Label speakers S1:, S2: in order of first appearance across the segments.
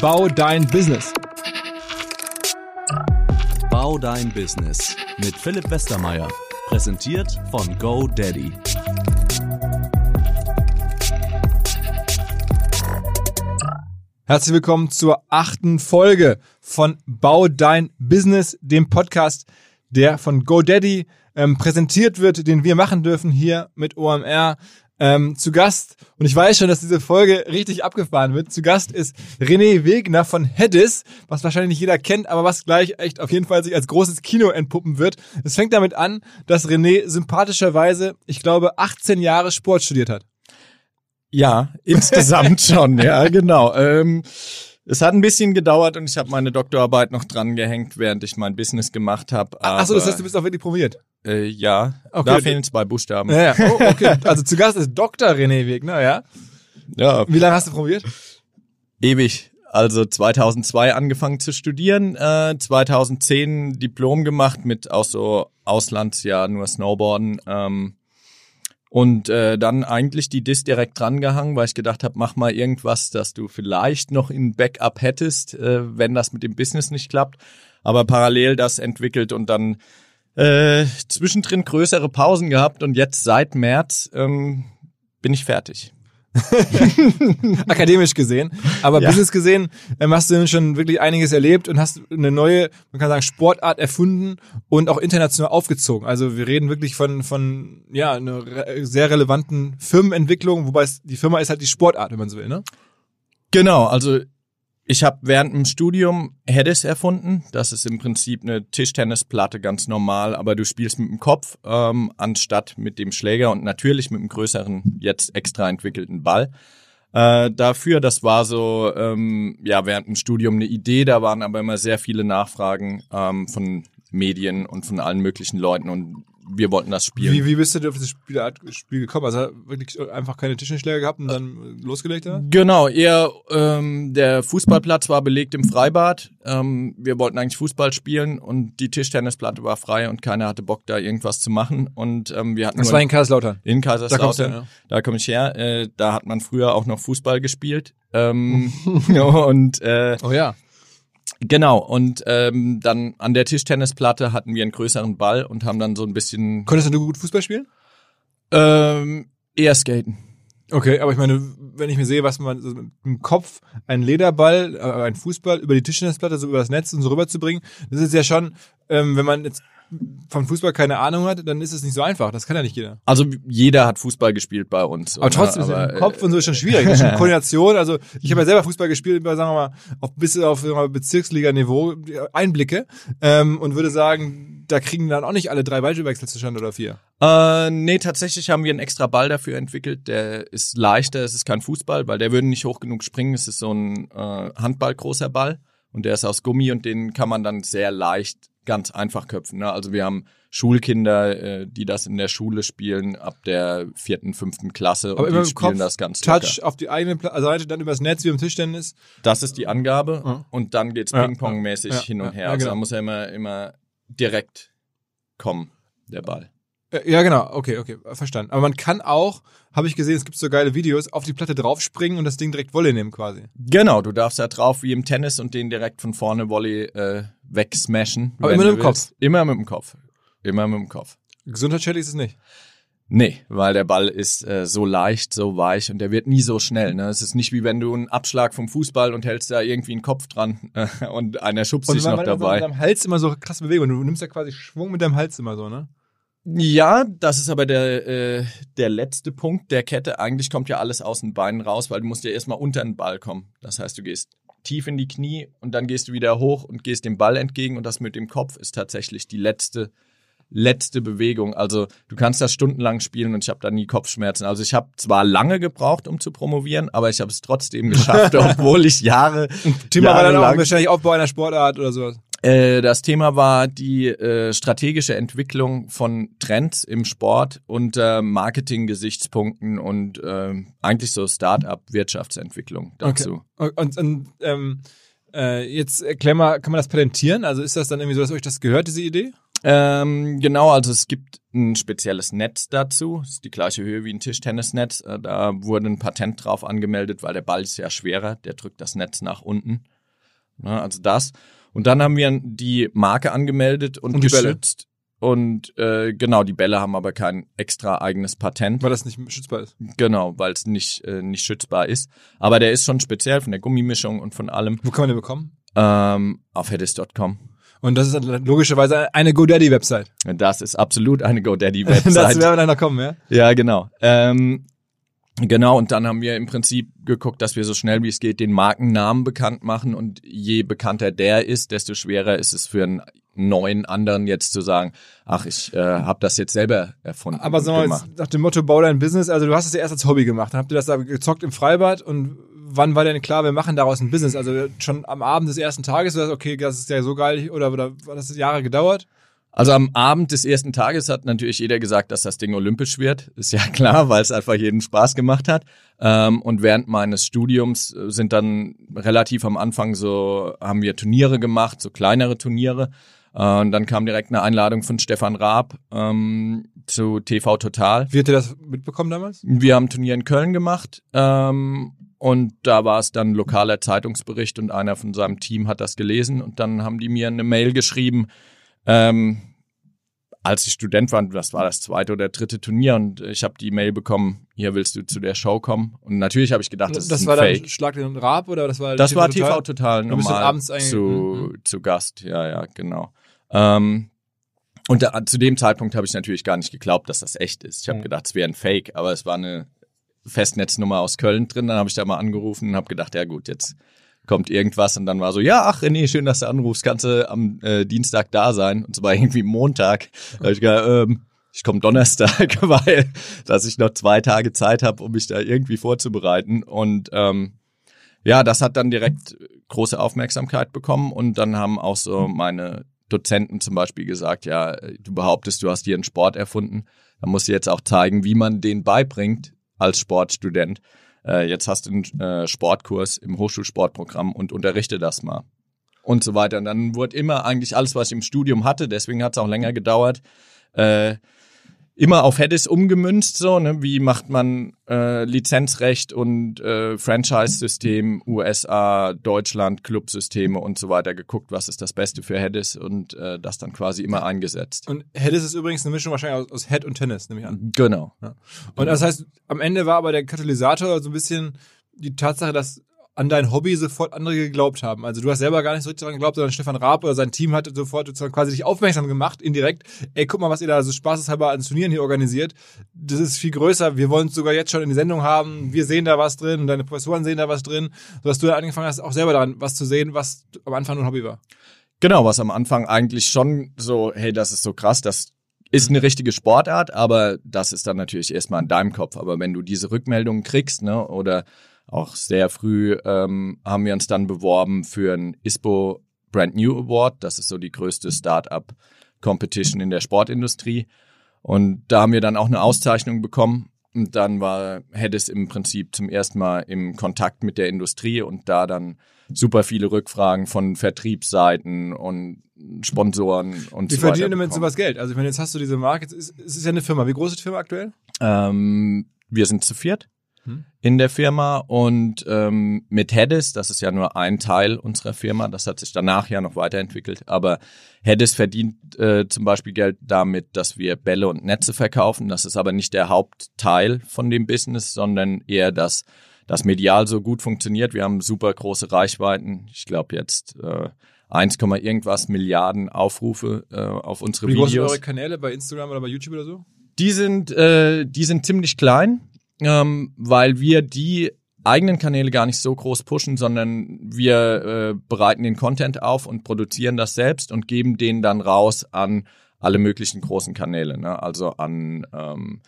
S1: Bau dein Business.
S2: Bau dein Business mit Philipp Westermeier. Präsentiert von GoDaddy.
S1: Herzlich willkommen zur achten Folge von Bau dein Business, dem Podcast, der von GoDaddy ähm, präsentiert wird, den wir machen dürfen hier mit OMR. Ähm, zu Gast, und ich weiß schon, dass diese Folge richtig abgefahren wird, zu Gast ist René Wegner von Hedis, was wahrscheinlich nicht jeder kennt, aber was gleich echt auf jeden Fall sich als großes Kino entpuppen wird. Es fängt damit an, dass René sympathischerweise, ich glaube, 18 Jahre Sport studiert hat.
S3: Ja, insgesamt schon, ja, genau. Ähm, es hat ein bisschen gedauert und ich habe meine Doktorarbeit noch dran gehängt, während ich mein Business gemacht habe.
S1: Achso, das heißt, du bist auch wirklich promoviert.
S3: Äh, ja,
S1: Okay.
S3: da fehlen zwei Buchstaben.
S1: Ja, ja. Oh, okay. Also zu Gast ist Dr. René Wegner, ja.
S3: Ja,
S1: Wie lange hast du promoviert?
S3: ewig. Also 2002 angefangen zu studieren, äh, 2010 Diplom gemacht mit auch so Auslandsjahr, nur Snowboarden. Ähm, und äh, dann eigentlich die Dis direkt drangehangen, weil ich gedacht habe, mach mal irgendwas, dass du vielleicht noch in Backup hättest, äh, wenn das mit dem Business nicht klappt. Aber parallel das entwickelt und dann äh, zwischendrin größere Pausen gehabt und jetzt seit März ähm, bin ich fertig.
S1: Akademisch gesehen. Aber
S3: Ja.
S1: Business gesehen ähm, hast du schon wirklich einiges erlebt und hast eine neue, man kann sagen, Sportart erfunden und auch international aufgezogen. Also wir reden wirklich von, von ja, einer re sehr relevanten Firmenentwicklung, wobei es, die Firma ist halt die Sportart, wenn man so will, ne?
S3: Genau, also ich habe während dem Studium Hedis erfunden. Das ist im Prinzip eine Tischtennisplatte, ganz normal, aber du spielst mit dem Kopf ähm, anstatt mit dem Schläger und natürlich mit einem größeren, jetzt extra entwickelten Ball. Äh, dafür, das war so, ähm, ja, während dem Studium eine Idee, da waren aber immer sehr viele Nachfragen ähm, von Medien und von allen möglichen Leuten und wir wollten das spielen.
S1: Wie, wie bist du auf das Spielart, Spiel gekommen? Also wirklich einfach keine Tischtennisschläger gehabt und dann losgelegt da?
S3: Genau, eher ähm, der Fußballplatz war belegt im Freibad. Ähm, wir wollten eigentlich Fußball spielen und die Tischtennisplatte war frei und keiner hatte Bock, da irgendwas zu machen. Und ähm, wir hatten
S1: Das war in Kaiserslautern.
S3: in
S1: Da
S3: Kaiserslautern.
S1: ja.
S3: Da komme ich her. Äh, da hat man früher auch noch Fußball gespielt. Ähm, und äh,
S1: Oh ja.
S3: Genau, und ähm, dann an der Tischtennisplatte hatten wir einen größeren Ball und haben dann so ein bisschen
S1: Konntest du gut Fußball spielen?
S3: ähm, eher skaten.
S1: Okay, aber ich meine, wenn ich mir sehe, was man so mit dem Kopf einen Lederball, äh, einen Fußball über die Tischtennisplatte, so über das Netz und so rüberzubringen, das ist ja schon, ähm, wenn man jetzt von Fußball keine Ahnung hat, dann ist es nicht so einfach. Das kann ja nicht jeder.
S3: Also jeder hat Fußball gespielt bei uns.
S1: Aber trotzdem ist
S3: aber,
S1: im Kopf und so ist schon schwierig. Das ist schon Koordination. Also ich habe ja selber Fußball gespielt, sagen wir mal, auf bis auf Bezirksliga-Niveau Einblicke ähm, und würde sagen, da kriegen dann auch nicht alle drei Ballwechsel zustande oder vier.
S3: Äh, nee, tatsächlich haben wir einen extra Ball dafür entwickelt. Der ist leichter, es ist kein Fußball, weil der würde nicht hoch genug springen. Es ist so ein äh, Handball-großer Ball und der ist aus Gummi und den kann man dann sehr leicht ganz einfach köpfen. Ne? Also wir haben Schulkinder, äh, die das in der Schule spielen, ab der vierten, fünften Klasse
S1: Aber
S3: und die spielen
S1: Kopf,
S3: das ganz
S1: Touch
S3: locker.
S1: auf die eigene Pla Seite, dann übers Netz wie im Tischtennis.
S3: Das ist die Angabe
S1: Ja.
S3: und dann geht's
S1: Ja,
S3: Ping-Pong-mäßig
S1: ja,
S3: hin und her.
S1: ja,
S3: Also
S1: genau.
S3: da muss er immer, immer direkt kommen, der Ball.
S1: Äh, Ja, genau. Okay, okay, verstanden. Aber man kann auch, habe ich gesehen, es gibt so geile Videos, auf die Platte draufspringen und das Ding direkt Wolle nehmen quasi.
S3: Genau, du darfst da drauf wie im Tennis und den direkt von vorne Volley äh, wegsmashen.
S1: Aber immer mit dem
S3: willst. Immer mit dem Kopf. Immer mit dem Kopf.
S1: Gesundheitsschädlich ist es nicht.
S3: Nee, weil der Ball ist äh, so leicht, so weich und der wird nie so schnell. Ne? Es ist nicht wie wenn du einen Abschlag vom Fußball und hältst da irgendwie einen Kopf dran äh, und einer schubst
S1: Und
S3: dich noch dabei.
S1: mit deinem Hals immer so krasse Bewegung. Du nimmst ja quasi Schwung mit deinem Hals immer so, ne?
S3: Ja, das ist aber der, äh, der letzte Punkt der Kette. Eigentlich kommt ja alles aus den Beinen raus, weil du musst ja erstmal unter den Ball kommen. Das heißt, du gehst tief in die Knie und dann gehst du wieder hoch und gehst dem Ball entgegen und das mit dem Kopf ist tatsächlich die letzte letzte Bewegung. Also du kannst das stundenlang spielen und ich habe da nie Kopfschmerzen. Also ich habe zwar lange gebraucht, um zu promovieren, aber ich habe es trotzdem geschafft, obwohl ich Jahre
S1: Thema war dann auch wahrscheinlich Aufbau einer Sportart oder sowas.
S3: Äh, das Thema war die äh, strategische Entwicklung von Trends im Sport unter Marketing-Gesichtspunkten und äh, eigentlich so Start-up-Wirtschaftsentwicklung dazu.
S1: Und, und, und ähm, äh, jetzt erklär mal, kann man das patentieren? Also ist das dann irgendwie so, dass euch das gehört, diese Idee?
S3: Ähm, genau, also es gibt ein spezielles Netz dazu. Das ist die gleiche Höhe wie ein Tischtennisnetz. Äh, Da wurde ein Patent drauf angemeldet, weil der Ball ist ja schwerer. Der drückt das Netz nach unten. Ne, also das. Und dann haben wir die Marke angemeldet und,
S1: Und
S3: geschützt. Und äh, genau, die Bälle haben aber kein extra eigenes Patent.
S1: Weil das nicht schützbar ist.
S3: Genau, weil es nicht, äh, nicht schützbar ist. Aber der ist schon speziell von der Gummimischung und von allem.
S1: Wo kann man den bekommen?
S3: Ähm, auf headis.com.
S1: Und das ist dann logischerweise eine GoDaddy-Website.
S3: Das ist absolut eine
S1: Das
S3: GoDaddy-Website.
S1: werden wir noch kommen, ja?
S3: Ja, genau. Ähm, genau, und dann haben wir im Prinzip geguckt, dass wir so schnell wie es geht den Markennamen bekannt machen und je bekannter der ist, desto schwerer ist es für einen neuen anderen jetzt zu sagen, ach, ich äh, habe das jetzt selber erfunden.
S1: Aber sag mal, nach dem Motto, bau dein Business, also du hast es ja erst als Hobby gemacht. Dann habt ihr das da gezockt im Freibad und wann war denn klar, wir machen daraus ein Business? Also schon am Abend des ersten Tages, du sagst, okay, das ist ja so geil, oder, oder hat das Jahre gedauert?
S3: Also am Abend des ersten Tages hat natürlich jeder gesagt, dass das Ding olympisch wird. Ist ja klar, weil es einfach jeden Spaß gemacht hat. Ähm, und während meines Studiums äh, sind dann relativ am Anfang so, haben wir Turniere gemacht, so kleinere Turniere. Äh, und dann kam direkt eine Einladung von Stefan Raab ähm, zu TV Total.
S1: Wie habt ihr das mitbekommen damals?
S3: Wir haben ein Turnier in Köln gemacht ähm, und da war es dann lokaler Zeitungsbericht und einer von seinem Team hat das gelesen und dann haben die mir eine Mail geschrieben, ähm, als ich Student war, das war das zweite oder dritte Turnier und ich habe die Mail bekommen, hier willst du zu der Show kommen und natürlich habe ich gedacht, das,
S1: das
S3: ist ein
S1: war
S3: Fake.
S1: dann Schlag den Raab oder das war
S3: Das war
S1: Total?
S3: TV total
S1: Du bist dann
S3: normal zu,
S1: Mhm.
S3: zu Gast, ja, ja, genau. Ähm, und da, zu dem Zeitpunkt habe ich natürlich gar nicht geglaubt, dass das echt ist. Ich habe
S1: Mhm.
S3: gedacht, es wäre ein Fake, aber es war eine Festnetznummer aus Köln drin. Dann habe ich da mal angerufen und habe gedacht, ja gut, jetzt kommt irgendwas und dann war so, ja, ach René, schön, dass du anrufst, kannst du am äh, Dienstag da sein? Und es war irgendwie Montag. Da ich gedacht, ähm, ich komme Donnerstag, weil dass ich noch zwei Tage Zeit habe, um mich da irgendwie vorzubereiten. Und ähm, ja, das hat dann direkt große Aufmerksamkeit bekommen und dann haben auch so meine Dozenten zum Beispiel gesagt, ja, du behauptest, du hast hier einen Sport erfunden, dann musst du jetzt auch zeigen, wie man den beibringt als Sportstudent. Äh, jetzt hast du einen äh, Sportkurs im Hochschulsportprogramm und unterrichte das mal. Und so weiter. Und dann wurde immer eigentlich alles, was ich im Studium hatte, deswegen hat es auch länger gedauert, äh, immer auf Hedis umgemünzt, so, ne? Wie macht man äh, Lizenzrecht und äh, Franchise-System, USA, Deutschland, Clubsysteme und so weiter geguckt, was ist das Beste für Hedis und äh, das dann quasi immer eingesetzt.
S1: Und Hedis ist übrigens eine Mischung wahrscheinlich aus, aus Head und Tennis, nehme ich an.
S3: Genau.
S1: Und das heißt, am Ende war aber der Katalysator so ein bisschen die Tatsache, dass an dein Hobby sofort andere geglaubt haben. Also du hast selber gar nicht so richtig daran geglaubt, sondern Stefan Raab oder sein Team hat sofort quasi dich aufmerksam gemacht, indirekt. Ey, guck mal, was ihr da so spaßeshalber an Turnieren hier organisiert. Das ist viel größer. Wir wollen es sogar jetzt schon in die Sendung haben. Wir sehen da was drin und deine Professoren sehen da was drin. Sodass du dann angefangen hast, auch selber daran was zu sehen, was am Anfang nur ein Hobby war.
S3: Genau, was am Anfang eigentlich schon so, hey, das ist so krass, das ist eine richtige Sportart, aber das ist dann natürlich erstmal in deinem Kopf. Aber wenn du diese Rückmeldungen kriegst, ne, oder auch sehr früh ähm, haben wir uns dann beworben für ein ISPO Brand New Award. Das ist so die größte Startup Competition in der Sportindustrie. Und da haben wir dann auch eine Auszeichnung bekommen. Und dann war Hedis im Prinzip zum ersten Mal im Kontakt mit der Industrie und da dann super viele Rückfragen von Vertriebsseiten und Sponsoren und
S1: Wie
S3: so weiter.
S1: verdienen damit
S3: bekommen.
S1: sowas Geld? Also ich meine, jetzt hast du diese Marke, es ist, es ist ja eine Firma. Wie groß ist die Firma aktuell?
S3: Ähm, wir sind zu viert
S1: Hm.
S3: in der Firma und ähm, mit Hedis, das ist ja nur ein Teil unserer Firma, das hat sich danach ja noch weiterentwickelt, aber Hedis verdient äh, zum Beispiel Geld damit, dass wir Bälle und Netze verkaufen. Das ist aber nicht der Hauptteil von dem Business, sondern eher, dass das medial so gut funktioniert. Wir haben super große Reichweiten. Ich glaube jetzt äh, 1, irgendwas Milliarden Aufrufe äh, auf unsere
S1: Wie groß sind
S3: Videos.
S1: eure Kanäle bei Instagram oder bei YouTube oder so?
S3: Die sind, äh, die sind ziemlich klein, ähm, weil wir die eigenen Kanäle gar nicht so groß pushen, sondern wir äh, bereiten den Content auf und produzieren das selbst und geben den dann raus an alle möglichen großen Kanäle, ne? also an ähm,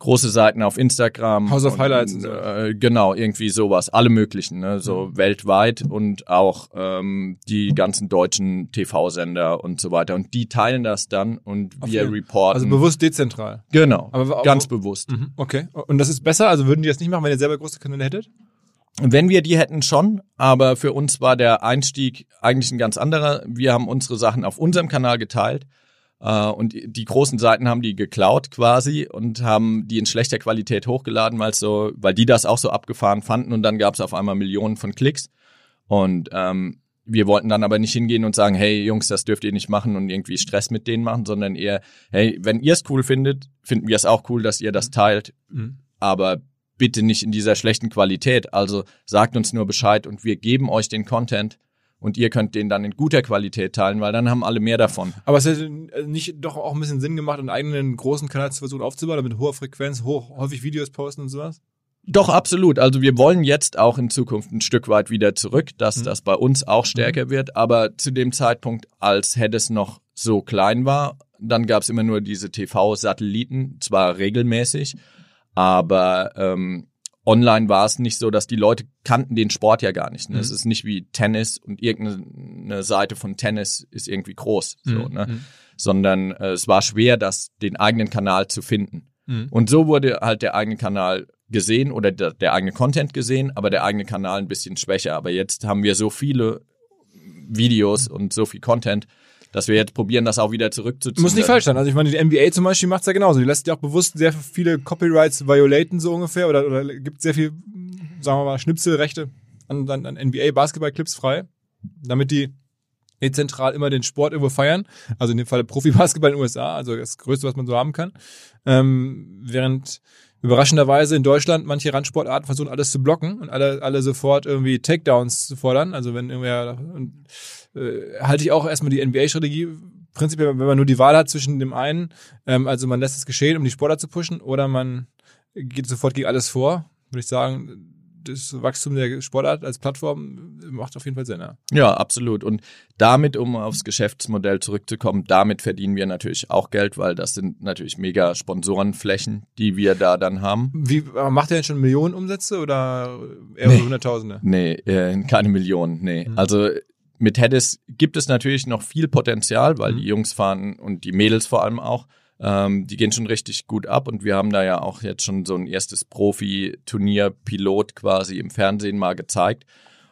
S3: große Seiten auf Instagram.
S1: House of
S3: und,
S1: Highlights und so.
S3: Äh, genau, irgendwie sowas, alle möglichen, ne? so weltweit und auch ähm, die ganzen deutschen TV-Sender und so weiter. Und die teilen das dann und
S1: Auf
S3: wir
S1: jeden-
S3: reporten.
S1: Also bewusst dezentral.
S3: Genau,
S1: Aber-
S3: ganz
S1: aber-
S3: bewusst.
S1: Mhm, okay. Und das ist besser? Also würden die das nicht machen, wenn ihr selber große Kanäle hättet?
S3: Wenn wir die hätten schon, aber für uns war der Einstieg eigentlich ein ganz anderer. Wir haben unsere Sachen auf unserem Kanal geteilt Äh, und die großen Seiten haben die geklaut quasi und haben die in schlechter Qualität hochgeladen, weil so, weil die das auch so abgefahren fanden und dann gab es auf einmal Millionen von Klicks. Und ähm, wir wollten dann aber nicht hingehen und sagen, hey Jungs, das dürft ihr nicht machen und irgendwie Stress mit denen machen, sondern eher, hey, wenn ihr es cool findet, finden wir es auch cool, dass ihr das teilt.
S1: Mhm.
S3: Aber bitte nicht in dieser schlechten Qualität. Also sagt uns nur Bescheid und wir geben euch den Content und ihr könnt den dann in guter Qualität teilen, weil dann haben alle mehr davon.
S1: Aber es hätte nicht doch auch ein bisschen Sinn gemacht, einen eigenen großen Kanal zu versuchen aufzubauen, mit hoher Frequenz, hoch, häufig Videos posten und sowas?
S3: Doch, absolut. Also wir wollen jetzt auch in Zukunft ein Stück weit wieder zurück, dass
S1: Mhm.
S3: das bei uns auch stärker wird. Aber zu dem Zeitpunkt, als Heddes noch so klein war, dann gab es immer nur diese TV-Satelliten, zwar regelmäßig, aber ähm, online war es nicht so, dass die Leute kannten den Sport ja gar nicht. Ne?
S1: Mhm.
S3: Es ist nicht wie Tennis und irgendeine Seite von Tennis ist irgendwie groß, so,
S1: Mhm.
S3: ne?
S1: Mhm.
S3: sondern äh, es war schwer, das den eigenen Kanal zu finden.
S1: Mhm.
S3: Und so wurde halt der eigene Kanal gesehen oder der, der eigene Content gesehen, aber der eigene Kanal ein bisschen schwächer. Aber jetzt haben wir so viele Videos und so viel Content, dass wir jetzt probieren, das auch wieder zurückzuziehen.
S1: Muss nicht falsch sein. Also ich meine, die NBA zum Beispiel macht es ja genauso. Die lässt ja auch bewusst sehr viele Copyrights violaten, so ungefähr, oder, oder gibt sehr viel, sagen wir mal, Schnipselrechte an, an, an NBA-Basketball-Clips frei, damit die dezentral immer den Sport irgendwo feiern. Also in dem Fall Profi-Basketball in den USA, also das Größte, was man so haben kann. Ähm, während überraschenderweise in Deutschland manche Randsportarten versuchen alles zu blocken und alle, alle sofort irgendwie Takedowns zu fordern. Also wenn irgendwer, und, äh, halte ich auch erstmal die NBA-Strategie prinzipiell, wenn man nur die Wahl hat zwischen dem einen, ähm, also man lässt es geschehen, um die Sportler zu pushen, oder man geht sofort gegen alles vor, würde ich sagen, das Wachstum der Sportart als Plattform macht auf jeden Fall Sinn. Ja.
S3: Ja, absolut. Und damit, um aufs Geschäftsmodell zurückzukommen, damit verdienen wir natürlich auch Geld, weil das sind natürlich mega Sponsorenflächen, die wir da dann haben.
S1: Wie macht er denn schon Millionen Umsätze oder eher so Hunderttausende?
S3: Nee, äh, keine Millionen, nee.
S1: Mhm.
S3: Also mit Heddes gibt es natürlich noch viel Potenzial, weil
S1: Mhm.
S3: die Jungs fahren und die Mädels vor allem auch, ähm, die gehen schon richtig gut ab und wir haben da ja auch jetzt schon so ein erstes Profi-Turnier-Pilot quasi im Fernsehen mal gezeigt.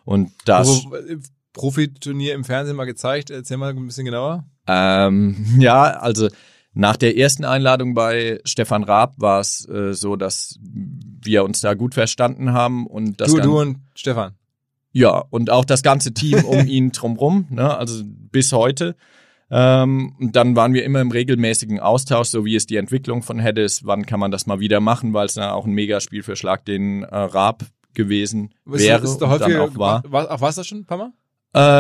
S3: Und das,
S1: Wo- äh, Profiturnier im Fernsehen mal gezeigt. Erzähl mal ein bisschen genauer.
S3: ähm, ja, also nach der ersten Einladung bei Stefan Raab war es äh, so, dass wir uns da gut verstanden haben und das
S1: Du, du und Stefan.
S3: Ja, und auch das ganze Team um ihn drumrum, ne, also bis heute. Ähm, und dann waren wir immer im regelmäßigen Austausch, so wie es die Entwicklung von Head ist, wann kann man das mal wieder machen, weil es dann auch ein Megaspiel für Schlag den äh, Raab gewesen
S1: Ist-
S3: wäre
S1: ist
S3: und dann auch war.
S1: war. Ach, war's das schon ein paar Mal?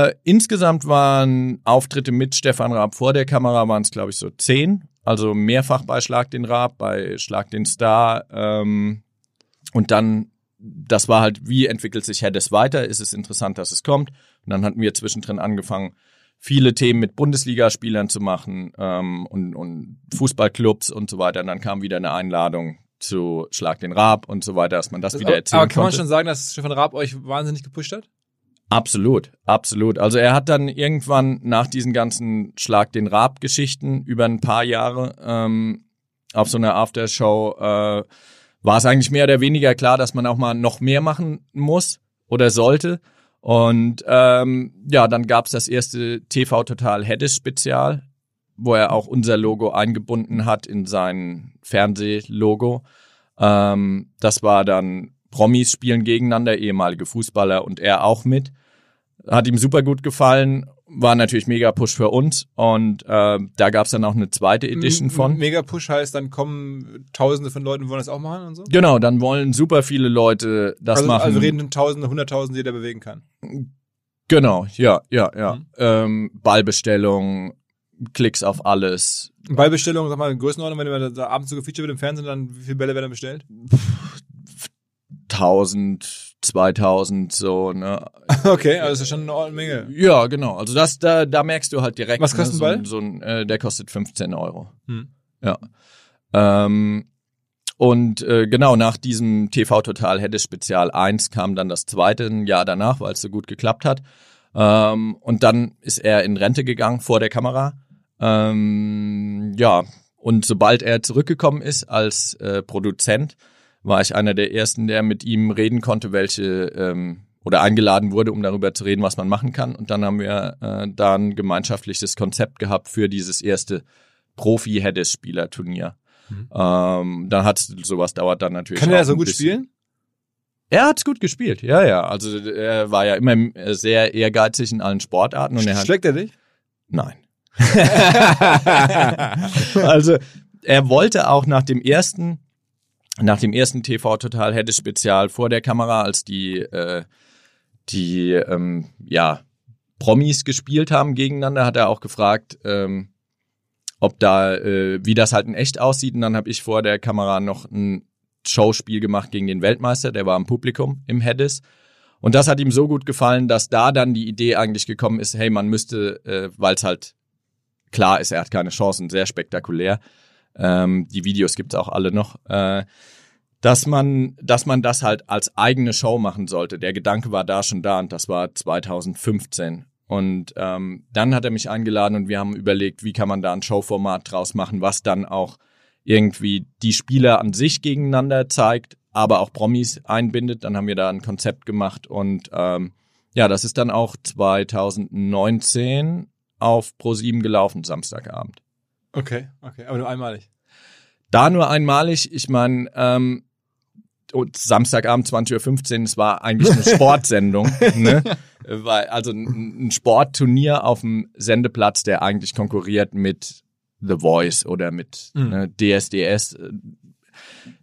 S3: Äh, insgesamt waren Auftritte mit Stefan Raab vor der Kamera waren es, glaube ich, so zehn. Also mehrfach bei Schlag den Raab, bei Schlag den Star. Ähm, und dann, das war halt, wie entwickelt sich Heddes weiter? Ist es interessant, dass es kommt? Und dann hatten wir zwischendrin angefangen, viele Themen mit Bundesligaspielern zu machen ähm, und, und Fußballclubs und so weiter. Und dann kam wieder eine Einladung zu Schlag den Raab und so weiter, dass man das, wieder erzählen
S1: aber kann man
S3: konnte.
S1: schon sagen, dass Stefan Raab euch wahnsinnig gepusht hat?
S3: Absolut, absolut. Also er hat dann irgendwann nach diesen ganzen Schlag den Raab-Geschichten über ein paar Jahre ähm, auf so einer Aftershow äh, war es eigentlich mehr oder weniger klar, dass man auch mal noch mehr machen muss oder sollte. Und ähm, ja, dann gab's das erste TV Total Heddes Spezial, wo er auch unser Logo eingebunden hat in sein Fernsehlogo. Ähm, das war dann Promis spielen gegeneinander, ehemalige Fußballer und er auch mit. Hat ihm super gut gefallen, war natürlich mega Push für uns und äh, da gab's dann auch eine zweite Edition von.
S1: Mega Push heißt, dann kommen Tausende von Leuten, wollen das auch machen und so?
S3: Genau, dann wollen super viele Leute das
S1: also,
S3: machen.
S1: also reden von Tausende, Hunderttausende, die der bewegen kann.
S3: Genau, ja, ja, ja.
S1: Mhm.
S3: Ähm, Ballbestellung, Klicks auf alles.
S1: Ballbestellung, sag mal, Größenordnung, wenn man da abends so gefeatured wird im Fernsehen, dann wie viele Bälle werden bestellt?
S3: 1000, 2000, so, ne?
S1: Okay, also das ist schon eine Menge.
S3: Ja, genau. Also das, da, da merkst du halt direkt.
S1: Was kostet
S3: ne,
S1: ein
S3: so,
S1: Ball?
S3: So ein, äh, der kostet 15 Euro.
S1: Hm.
S3: Ja. Ähm, und äh, genau nach diesem TV Total Heddes Spezial 1 kam dann das zweite ein Jahr danach, weil es so gut geklappt hat. Ähm, und dann ist er in Rente gegangen vor der Kamera. Ähm, ja, und sobald er zurückgekommen ist als äh, Produzent, war ich einer der ersten, der mit ihm reden konnte, welche ähm, oder eingeladen wurde, um darüber zu reden, was man machen kann. Und dann haben wir äh, da ein gemeinschaftliches Konzept gehabt für dieses erste Profi-Hedis-Spieler-Turnier. Ähm, dann hat sowas dauert dann natürlich.
S1: Kann er so gut spielen?
S3: Er hat's gut gespielt, ja, ja. Also er war ja immer sehr ehrgeizig in allen Sportarten und er hat
S1: Schlägt er dich?
S3: Nein. also er wollte auch nach dem ersten, nach dem ersten TV Total hätte Spezial vor der Kamera, als die äh, die ähm, ja Promis gespielt haben gegeneinander, hat er auch gefragt, ähm, ob da äh, wie das halt in echt aussieht. Und dann habe ich vor der Kamera noch ein Showspiel gemacht gegen den Weltmeister, der war im Publikum im Hedis. Und das hat ihm so gut gefallen, dass da dann die Idee eigentlich gekommen ist, hey, man müsste, äh, weil es halt klar ist, er hat keine Chancen, sehr spektakulär. Ähm, die Videos gibt's auch alle noch. Äh, dass man, dass man das halt als eigene Show machen sollte. Der Gedanke war da schon da und das war 2015. Und ähm, dann hat er mich eingeladen und wir haben überlegt, wie kann man da ein Showformat draus machen, was dann auch irgendwie die Spieler an sich gegeneinander zeigt, aber auch Promis einbindet. Dann haben wir da ein Konzept gemacht und ähm, ja, das ist dann auch 2019 auf Pro7 gelaufen, Samstagabend.
S1: Okay, okay, aber nur einmalig.
S3: Da nur einmalig, ich meine, ähm, und Samstagabend 20.15 Uhr, es war eigentlich eine Sportsendung, ne? Weil, also ein, ein Sportturnier auf dem Sendeplatz, der eigentlich konkurriert mit The Voice oder mit
S1: Mhm.
S3: ne, DSDS.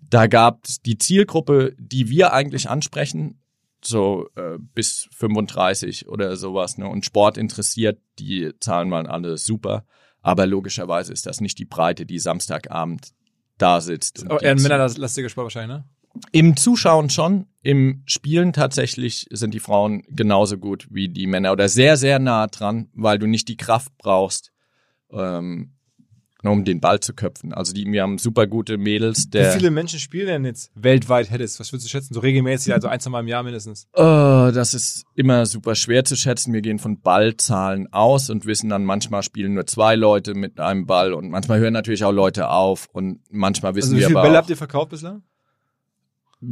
S3: Da gab es die Zielgruppe, die wir eigentlich ansprechen, so äh, bis 35 oder sowas, ne? Und Sport interessiert, die Zahlen waren alle super. Aber logischerweise ist das nicht die Breite, die Samstagabend da sitzt. die
S1: eher ein männerlastiger Sport wahrscheinlich, ne?
S3: Im Zuschauen schon, im Spielen tatsächlich sind die Frauen genauso gut wie die Männer oder sehr, sehr nah dran, weil du nicht die Kraft brauchst, ähm, um den Ball zu köpfen. Also die, wir haben super gute Mädels,
S1: Wie viele Menschen spielen denn jetzt weltweit Hedis? Was würdest du schätzen? So regelmäßig, also ein, zwei Mal im Jahr mindestens.
S3: Äh, das ist immer super schwer zu schätzen. Wir gehen von Ballzahlen aus und wissen dann, manchmal spielen nur zwei Leute mit einem Ball und manchmal hören natürlich auch Leute auf und manchmal wissen
S1: Also wie
S3: wir
S1: viele
S3: aber
S1: Bälle
S3: auch,
S1: habt ihr verkauft bislang?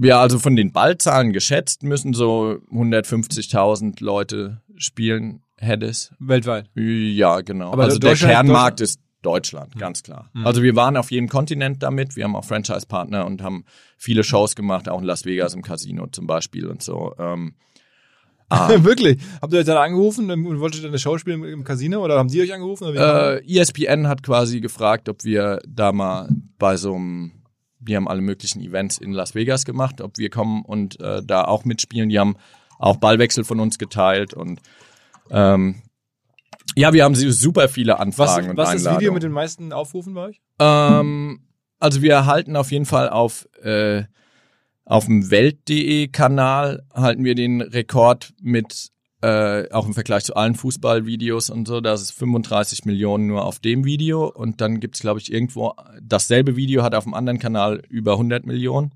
S3: Ja, also von den Ballzahlen geschätzt müssen so 150.000 Leute spielen Hedis.
S1: Weltweit.
S3: Ja, genau.
S1: Aber
S3: also der Kernmarkt ist Deutschland, ganz klar.
S1: Mhm.
S3: Also wir waren auf jedem Kontinent damit. Wir haben auch Franchise-Partner und haben viele Shows gemacht, auch in Las Vegas im Casino zum Beispiel und so. Ähm, ah,
S1: Wirklich? Habt ihr euch dann angerufen und wolltet ihr eine Show spielen im Casino oder haben die euch angerufen?
S3: Äh, ESPN hat quasi gefragt, ob wir da mal bei so einem, die haben alle möglichen Events in Las Vegas gemacht, ob wir kommen und äh, da auch mitspielen. Die haben auch Ballwechsel von uns geteilt und ähm, ja, wir haben super viele
S1: was
S3: Anfragen und
S1: was ist das Video mit den meisten Aufrufen bei euch?
S3: Ähm, also wir halten auf jeden Fall auf äh, auf dem Welt.de Kanal halten wir den Rekord mit äh, auch im Vergleich zu allen Fußballvideos und so, da ist 35 Millionen nur auf dem Video und dann gibt's glaube ich irgendwo dasselbe Video hat auf dem anderen Kanal über 100 Millionen.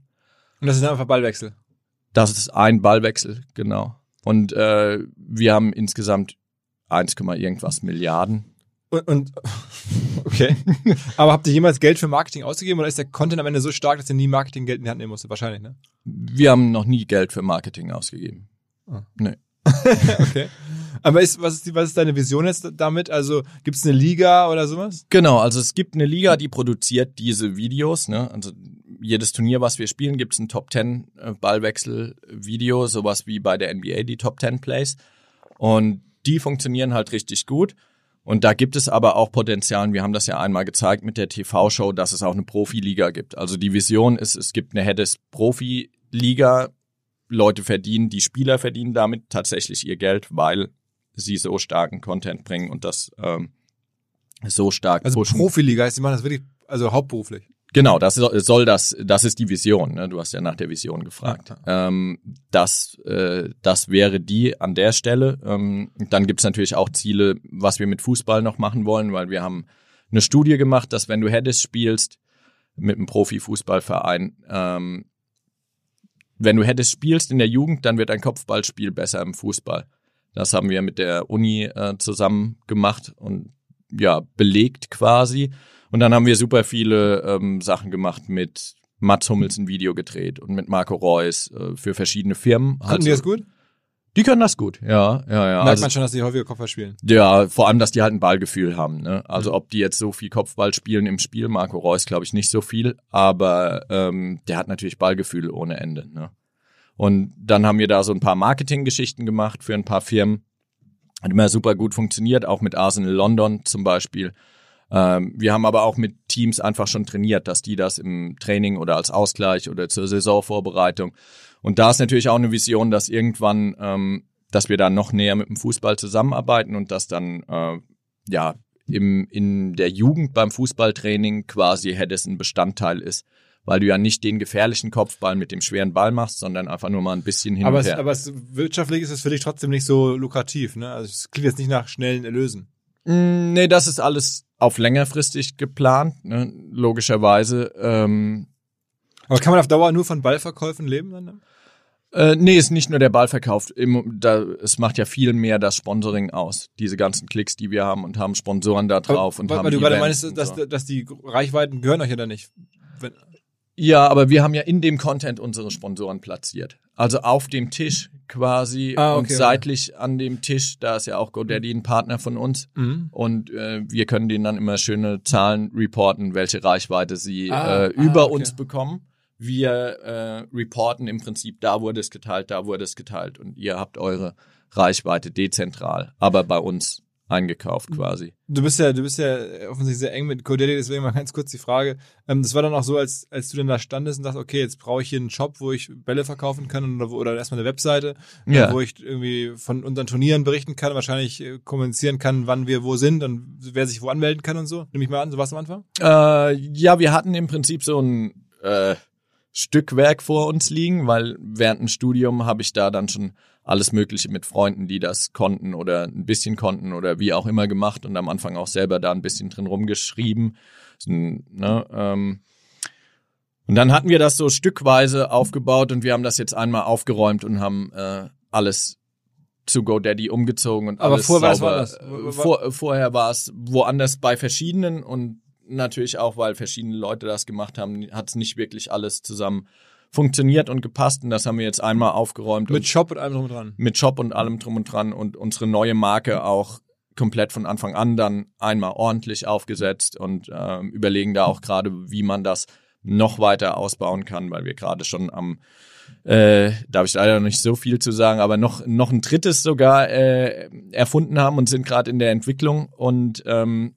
S1: Und das ist einfach Ballwechsel.
S3: Das ist ein Ballwechsel, genau. Und äh, wir haben insgesamt 1, irgendwas Milliarden.
S1: Und, und okay. Aber habt ihr jemals Geld für Marketing ausgegeben oder ist der Content am Ende so stark, dass ihr nie Marketinggeld in die Hand nehmen musstet? Wahrscheinlich, ne?
S3: Wir haben noch nie Geld für Marketing ausgegeben.
S1: Okay. Aber ist, was, ist was ist deine Vision jetzt damit? Also gibt es eine Liga oder sowas?
S3: Genau, also es gibt eine Liga, die produziert diese Videos. Ne? Also jedes Turnier, was wir spielen, gibt es ein Top 10 äh, Ballwechsel-Video, sowas wie bei der NBA die Top 10 Plays. Und die funktionieren halt richtig gut. Und da gibt es aber auch Potenzial. Wir haben das ja einmal gezeigt mit der TV-Show, dass es auch eine Profiliga gibt. Also die Vision ist, es gibt eine Heddes Profiliga. Leute verdienen, die Spieler verdienen damit tatsächlich ihr Geld, weil sie so starken Content bringen und das ähm, so stark
S1: Also
S3: pushen.
S1: Profiliga heißt, die machen das wirklich, also hauptberuflich.
S3: Genau, das soll das, das ist die Vision. Ne? Du hast ja nach der Vision gefragt. Ähm, das, äh, das wäre die an der Stelle. Ähm, dann gibt's natürlich auch Ziele, was wir mit Fußball noch machen wollen, weil wir haben eine Studie gemacht, dass wenn du Hedis spielst mit einem Profifußballverein, ähm, wenn du Hedis spielst in der Jugend, dann wird dein Kopfballspiel besser im Fußball. Das haben wir mit der Uni äh, zusammen gemacht und ja, belegt quasi. Und dann haben wir super viele ähm, Sachen gemacht mit Mats Hummels ein Video gedreht und mit Marco Reus äh, für verschiedene Firmen.
S1: Konnten die das gut?
S3: Die können das gut, ja, ja, ja.
S1: Merkt
S3: Also,
S1: man schon, dass die häufiger Kopfball spielen.
S3: ja, vor allem, dass die halt ein Ballgefühl haben. Ne? Also
S1: Mhm.
S3: ob die jetzt so viel Kopfball spielen im Spiel, Marco Reus glaube ich nicht so viel, aber ähm, der hat natürlich Ballgefühl ohne Ende. Ne? Und dann haben wir da so ein paar Marketinggeschichten gemacht für ein paar Firmen. Hat immer super gut funktioniert, auch mit Arsenal London zum Beispiel. Ähm, wir haben aber auch mit Teams einfach schon trainiert, dass die das im Training oder als Ausgleich oder zur Saisonvorbereitung. Und da ist natürlich auch eine Vision, dass irgendwann, ähm, dass wir da noch näher mit dem Fußball zusammenarbeiten und dass dann äh, ja im, in der Jugend beim Fußballtraining quasi Heddes ein Bestandteil ist, weil du ja nicht den gefährlichen Kopfball mit dem schweren Ball machst, sondern einfach nur mal ein bisschen hin
S1: Aber
S3: und
S1: es,
S3: her.
S1: aber es, wirtschaftlich ist es für dich trotzdem nicht so lukrativ, ne? Also es klingt jetzt nicht nach schnellen Erlösen.
S3: Mm, Nee, das ist alles auf längerfristig geplant, ne? logischerweise. Ähm,
S1: Aber kann man auf Dauer nur von Ballverkäufen leben dann?
S3: äh, nee, ist nicht nur der Ballverkauf. Im, da, es macht ja viel mehr das Sponsoring aus. Diese ganzen Klicks, die wir haben und haben Sponsoren da drauf und
S1: weil,
S3: haben
S1: weil du gerade meinst, dass,
S3: so.
S1: dass die Reichweiten gehören euch ja dann nicht. Wenn,
S3: Ja, aber wir haben ja in dem Content unsere Sponsoren platziert. Also auf dem Tisch quasi
S1: Ah, okay,
S3: und
S1: okay.
S3: seitlich an dem Tisch, da ist ja auch GoDaddy ein Partner von uns.
S1: Mhm.
S3: Und äh, wir können denen dann immer schöne Zahlen reporten, welche Reichweite sie
S1: Ah,
S3: äh, über
S1: ah, okay.
S3: uns bekommen. Wir äh, reporten im Prinzip, da wurde es geteilt, da wurde es geteilt. Und ihr habt eure Reichweite dezentral, aber bei uns eingekauft quasi.
S1: Du bist ja, du bist ja offensichtlich sehr eng mit GoDaddy, deswegen mal ganz kurz die Frage. Ähm, das war dann auch so, als, als du dann da standest und dachtest, okay, jetzt brauche ich hier einen Shop, wo ich Bälle verkaufen kann oder, oder erstmal eine Webseite, äh,
S3: Ja.
S1: wo ich irgendwie von unseren Turnieren berichten kann, wahrscheinlich äh, kommunizieren kann, wann wir wo sind und wer sich wo anmelden kann und so. Nimm ich mal an, so was am Anfang?
S3: Äh, ja, wir hatten im Prinzip so ein äh, Stückwerk vor uns liegen, weil während dem Studium habe ich da dann schon alles Mögliche mit Freunden, die das konnten oder ein bisschen konnten oder wie auch immer gemacht und am Anfang auch selber da ein bisschen drin rumgeschrieben. So, ne, ähm, und dann hatten wir das so stückweise aufgebaut und wir haben das jetzt einmal aufgeräumt und haben äh, alles zu GoDaddy umgezogen und
S1: Aber
S3: alles
S1: vorher war es
S3: sauber.
S1: woanders.
S3: Äh, Vor, vorher war es woanders bei verschiedenen und natürlich auch, weil verschiedene Leute das gemacht haben, hat es nicht wirklich alles zusammen funktioniert und gepasst und das haben wir jetzt einmal aufgeräumt
S1: Mit Shop und allem drum und dran.
S3: mit Shop und allem drum und dran und unsere neue Marke auch komplett von Anfang an dann einmal ordentlich aufgesetzt und ähm, überlegen da auch gerade, wie man das noch weiter ausbauen kann, weil wir gerade schon am äh, darf ich leider noch nicht so viel zu sagen, aber noch noch ein drittes sogar äh, erfunden haben und sind gerade in der Entwicklung und ähm,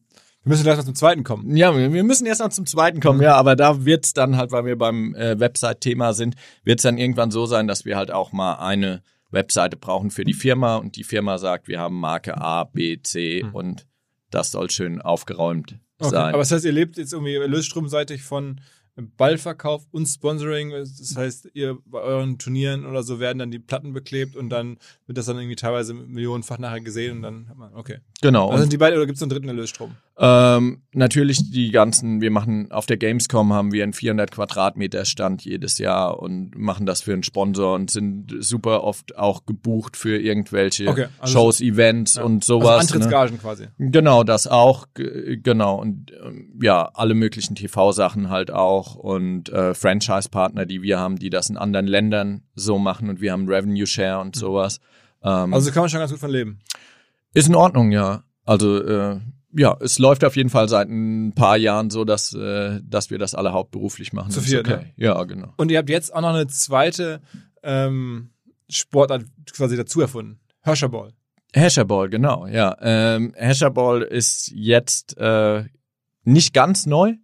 S1: Wir müssen gleich noch zum zweiten kommen.
S3: ja, wir müssen erst noch zum zweiten kommen, ja, aber da wird's dann halt, weil wir beim äh, Website-Thema sind, wird's dann irgendwann so sein, dass wir halt auch mal eine Webseite brauchen für die Firma und die Firma sagt, wir haben Marke A, B, C und das soll schön aufgeräumt
S1: Okay.
S3: sein.
S1: Aber das heißt, ihr lebt jetzt irgendwie lösstromseitig von Ballverkauf und Sponsoring. Das heißt, ihr bei euren Turnieren oder so werden dann die Platten beklebt und dann wird das dann irgendwie teilweise millionenfach nachher gesehen und dann hat man, okay.
S3: genau.
S1: Also sind die beiden oder gibt es einen dritten Erlösstrom?
S3: Ähm, natürlich die ganzen, wir machen auf der Gamescom haben wir einen 400 Quadratmeter Stand jedes Jahr und machen das für einen Sponsor und sind super oft auch gebucht für irgendwelche
S1: Okay, also-
S3: Shows, Events
S1: Ja.
S3: und
S1: Also
S3: sowas. ne?
S1: Antrittsgagen quasi.
S3: Genau, das auch, genau. Und ähm, ja, alle möglichen TV-Sachen halt auch und äh, Franchise-Partner, die wir haben, die das in anderen Ländern so machen und wir haben Revenue Share und sowas. Ähm,
S1: Also kann man schon ganz gut von leben.
S3: ist in Ordnung, ja. Also äh, ja, es läuft auf jeden Fall seit ein paar Jahren so, dass, äh, dass wir das alle hauptberuflich machen.
S1: Zu viert,
S3: okay. Ja, genau.
S1: Und ihr habt jetzt auch noch eine zweite ähm, Sportart quasi dazu erfunden. Hirscherball.
S3: Hasherball, genau, ja. Ähm, Hasherball ist jetzt äh, nicht ganz neu.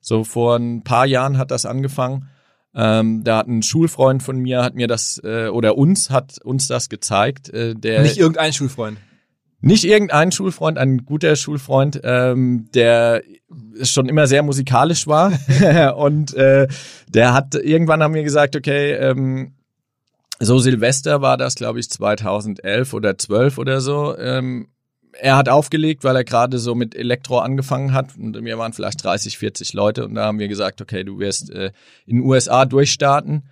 S3: So vor ein paar Jahren hat das angefangen. Ähm, da hat ein Schulfreund von mir hat mir das äh, oder uns hat uns das gezeigt. Äh, der
S1: Nicht irgendein Schulfreund.
S3: Nicht irgendein Schulfreund, ein guter Schulfreund, ähm, der schon immer sehr musikalisch war und äh, der hat irgendwann haben wir gesagt, okay, ähm, so Silvester war das, glaube ich, 2011 oder 12 oder so. Ähm, er hat aufgelegt, weil er gerade so mit Elektro angefangen hat und wir waren vielleicht 30, 40 Leute und da haben wir gesagt, okay, du wirst äh, in den USA durchstarten.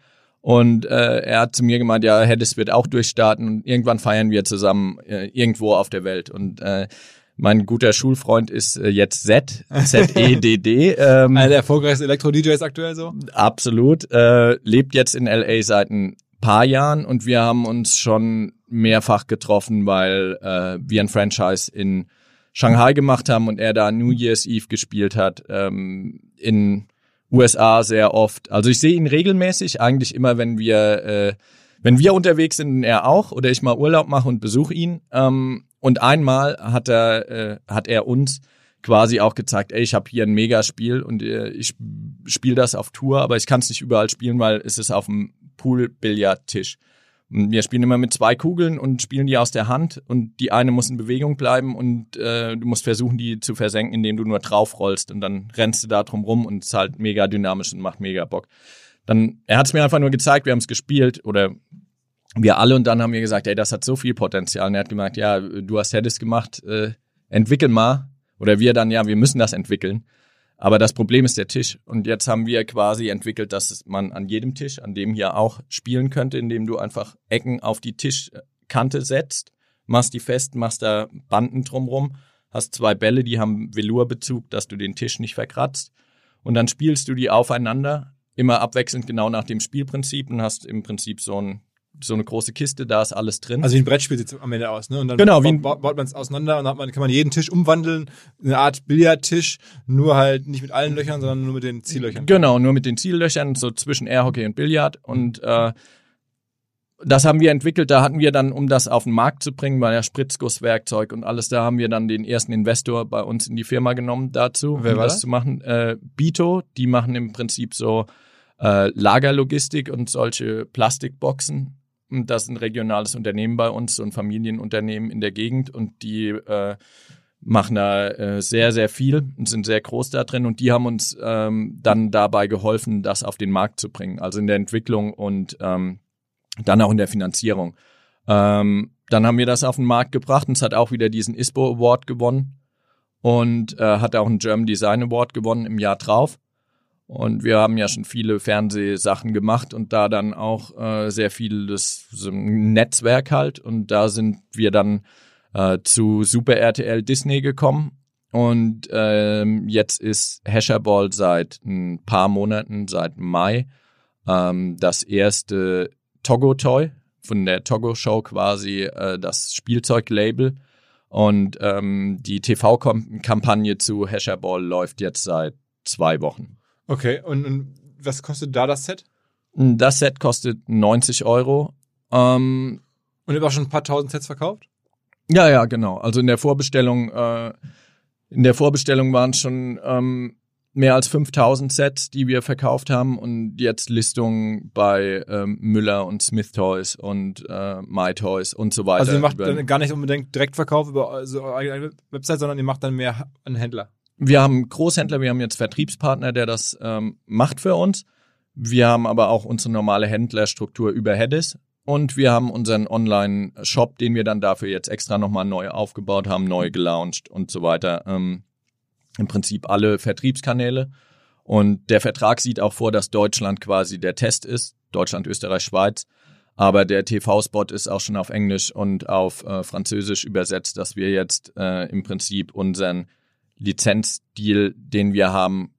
S3: Und äh, er hat zu mir gemeint, ja, Heddes wird auch durchstarten und irgendwann feiern wir zusammen äh, irgendwo auf der Welt. Und äh, mein guter Schulfreund ist äh, jetzt Z, Z-E-D-D. Ähm,
S1: Einer der erfolgreichsten Elektro-DJs aktuell so.
S3: Absolut. Äh, lebt jetzt in LA seit ein paar Jahren und wir haben uns schon mehrfach getroffen, weil äh, wir ein Franchise in Shanghai gemacht haben und er da New Year's Eve gespielt hat. Ähm, in USA sehr oft. Also ich sehe ihn regelmäßig, eigentlich immer, wenn wir äh, wenn wir unterwegs sind, er auch, oder ich mal Urlaub mache und besuche ihn. Ähm, und einmal hat er, äh, hat er uns quasi auch gezeigt, ey, ich habe hier ein Megaspiel und äh, ich spiele das auf Tour, aber ich kann es nicht überall spielen, weil es ist auf dem Pool-Billardtisch. Wir spielen immer mit zwei Kugeln und spielen die aus der Hand und die eine muss in Bewegung bleiben und äh, du musst versuchen, die zu versenken, indem du nur draufrollst und dann rennst du da drum rum und es ist halt mega dynamisch und macht mega Bock. Dann, er hat es mir einfach nur gezeigt, wir haben es gespielt oder wir alle und dann haben wir gesagt, ey, das hat so viel Potenzial. Und er hat gemeint, ja, du hast Hedis gemacht, äh, entwickel mal. Oder wir dann, ja, wir müssen das entwickeln. Aber das Problem ist der Tisch. Und jetzt haben wir quasi entwickelt, dass man an jedem Tisch, an dem hier auch spielen könnte, indem du einfach Ecken auf die Tischkante setzt, machst die fest, machst da Banden drumrum, hast zwei Bälle, die haben Velourbezug, dass du den Tisch nicht verkratzt. Und dann spielst du die aufeinander, immer abwechselnd genau nach dem Spielprinzip und hast im Prinzip so ein so eine große Kiste, da ist alles drin.
S1: Also wie ein Brettspiel sieht es am Ende aus, ne? Und dann
S3: genau, wie
S1: baut, baut man es auseinander und dann man, kann man jeden Tisch umwandeln, eine Art Billardtisch, nur halt nicht mit allen Löchern, sondern nur mit den Ziellöchern.
S3: Genau, nur mit den Ziellöchern, so zwischen Airhockey und Billard. Und äh, das haben wir entwickelt, da hatten wir dann, um das auf den Markt zu bringen, weil ja Spritzgusswerkzeug und alles, da haben wir dann den ersten Investor bei uns in die Firma genommen dazu,
S1: Wer
S3: um
S1: war
S3: das
S1: das?
S3: zu machen. Äh, Bito, die machen im Prinzip so äh, Lagerlogistik und solche Plastikboxen. Das ist ein regionales Unternehmen bei uns, so ein Familienunternehmen in der Gegend und die äh, machen da äh, sehr, sehr viel und sind sehr groß da drin und die haben uns ähm, dann dabei geholfen, das auf den Markt zu bringen, also in der Entwicklung und ähm, dann auch in der Finanzierung. Ähm, dann haben wir das auf den Markt gebracht und es hat auch wieder diesen ISPO Award gewonnen und äh, hat auch einen German Design Award gewonnen im Jahr drauf. Und wir haben ja schon viele Fernsehsachen gemacht und da dann auch äh, sehr viel das so Netzwerk halt. Und da sind wir dann äh, zu Super RTL Disney gekommen. Und ähm, jetzt ist Hasherball seit ein paar Monaten, seit Mai, ähm, das erste Togo-Toy von der Togo-Show quasi äh, das Spielzeuglabel. Und ähm, die TV-Kampagne zu Hasherball läuft jetzt seit zwei Wochen.
S1: Okay, und, und was kostet da das Set?
S3: Das Set kostet 90 Euro. Ähm,
S1: Und ihr habt auch schon ein paar tausend Sets verkauft?
S3: ja, ja, genau. Also in der Vorbestellung, äh, in der Vorbestellung waren es schon ähm, mehr als 5000 Sets, die wir verkauft haben und jetzt Listungen bei ähm, Müller und Smith Toys und äh, My Toys und so weiter.
S1: Also ihr macht dann gar nicht unbedingt Direktverkauf über so eure eigene Website, sondern ihr macht dann mehr einen Händler.
S3: Wir haben Großhändler, wir haben jetzt Vertriebspartner, der das ähm, macht für uns. Wir haben aber auch unsere normale Händlerstruktur über Hedis und wir haben unseren Online-Shop, den wir dann dafür jetzt extra nochmal neu aufgebaut haben, neu gelauncht und so weiter. Ähm, Im Prinzip alle Vertriebskanäle. Und der Vertrag sieht auch vor, dass Deutschland quasi der Test ist. Deutschland, Österreich, Schweiz. Aber der TV-Spot ist auch schon auf Englisch und auf äh, Französisch übersetzt, dass wir jetzt äh, im Prinzip unseren Lizenzdeal, den wir haben,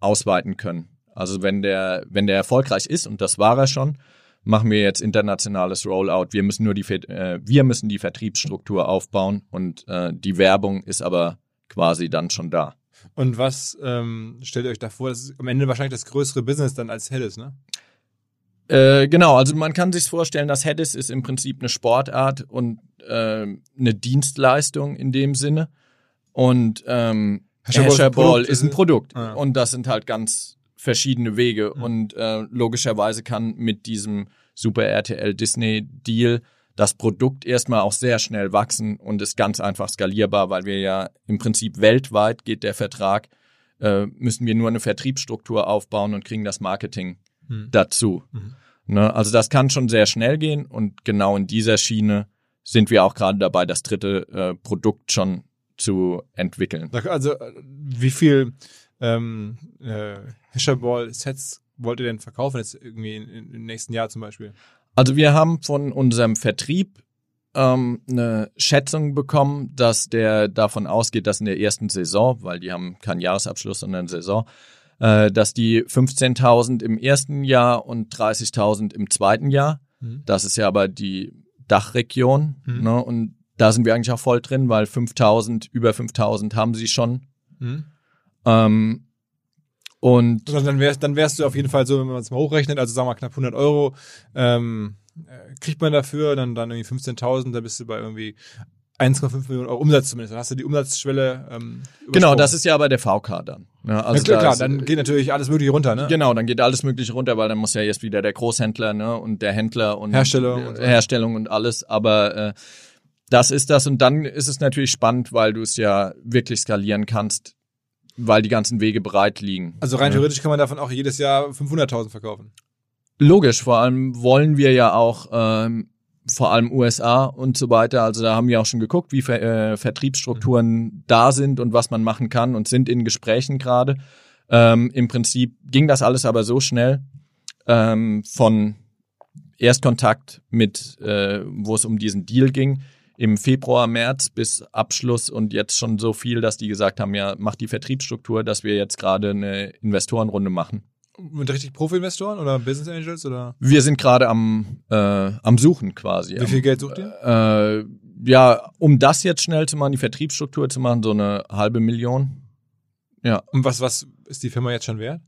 S3: ausweiten können. Also wenn der, wenn der erfolgreich ist, und das war er schon, machen wir jetzt internationales Rollout. Wir müssen nur die, äh, wir müssen die Vertriebsstruktur aufbauen und äh, die Werbung ist aber quasi dann schon da.
S1: Und was ähm, stellt ihr euch da vor? Das ist am Ende wahrscheinlich das größere Business dann als Hedis, ne?
S3: Äh, genau, also man kann sich vorstellen, dass Hedis ist im Prinzip eine Sportart und äh, eine Dienstleistung in dem Sinne. Und ähm,
S1: Hasherball ist ein
S3: Hasherball
S1: Produkt,
S3: ist ein
S1: ist-
S3: Produkt.
S1: Ah.
S3: Und das sind halt ganz verschiedene Wege. Und äh, logischerweise kann mit diesem Super RTL Disney Deal das Produkt erstmal auch sehr schnell wachsen und ist ganz einfach skalierbar, weil wir ja im Prinzip weltweit geht der Vertrag, äh, müssen wir nur eine Vertriebsstruktur aufbauen und kriegen das Marketing
S1: Hm.
S3: dazu.
S1: Mhm.
S3: Ne? Also das kann schon sehr schnell gehen und genau in dieser Schiene sind wir auch gerade dabei, das dritte äh, Produkt schon zu entwickeln.
S1: Also äh, wie viel ähm, äh, Hisherball-Sets wollt ihr denn verkaufen jetzt irgendwie im nächsten Jahr zum Beispiel?
S3: Also wir haben von unserem Vertrieb ähm, eine Schätzung bekommen, dass der davon ausgeht, dass in der ersten Saison, weil die haben keinen Jahresabschluss, sondern Saison, äh, dass die 15.000 im ersten Jahr und 30.000 im zweiten Jahr
S1: Mhm.
S3: Das ist ja aber die Dachregion.
S1: Mhm.
S3: Ne? Und da sind wir eigentlich auch voll drin, weil 5000, über 5000 haben sie schon.
S1: Mhm.
S3: Ähm, und
S1: Also dann wärst, dann wärst du auf jeden Fall so, wenn man es mal hochrechnet, also sagen wir mal knapp 100 Euro, ähm, äh, kriegt man dafür, dann, dann irgendwie 15.000, da bist du bei irgendwie 1,5 Millionen Euro Umsatz zumindest. Dann hast du die Umsatzschwelle. Ähm,
S3: genau, das ist ja aber der VK dann. Ne? Also
S1: ja, klar,
S3: da
S1: klar,
S3: ist-
S1: dann geht natürlich alles mögliche runter, ne?
S3: Genau, dann geht alles Mögliche runter, weil dann muss ja erst wieder der Großhändler ne, und der Händler und
S1: Herstellung und.
S3: Herstellung und alles. Aber äh, das ist das und dann ist es natürlich spannend, weil du es ja wirklich skalieren kannst, weil die ganzen Wege bereit liegen.
S1: Also rein theoretisch kann man davon auch jedes Jahr 500.000 verkaufen.
S3: Logisch, vor allem wollen wir ja auch ähm, vor allem USA und so weiter. Also da haben wir auch schon geguckt, wie Ver äh, Vertriebsstrukturen da sind und was man machen kann und sind in Gesprächen gerade. Ähm, Im Prinzip ging das alles aber so schnell ähm, von Erstkontakt mit, äh, wo es um diesen Deal ging, im Februar, März bis Abschluss und jetzt schon so viel, dass die gesagt haben, ja, mach die Vertriebsstruktur, dass wir jetzt gerade eine Investorenrunde machen.
S1: Mit richtig Profi-Investoren oder Business Angels oder
S3: Wir sind gerade am, äh, am Suchen quasi.
S1: wie viel Geld sucht ihr?
S3: Äh, ja, um das jetzt schnell zu machen, die Vertriebsstruktur zu machen, so eine halbe Million. Ja,
S1: Und was, was ist die Firma jetzt schon wert?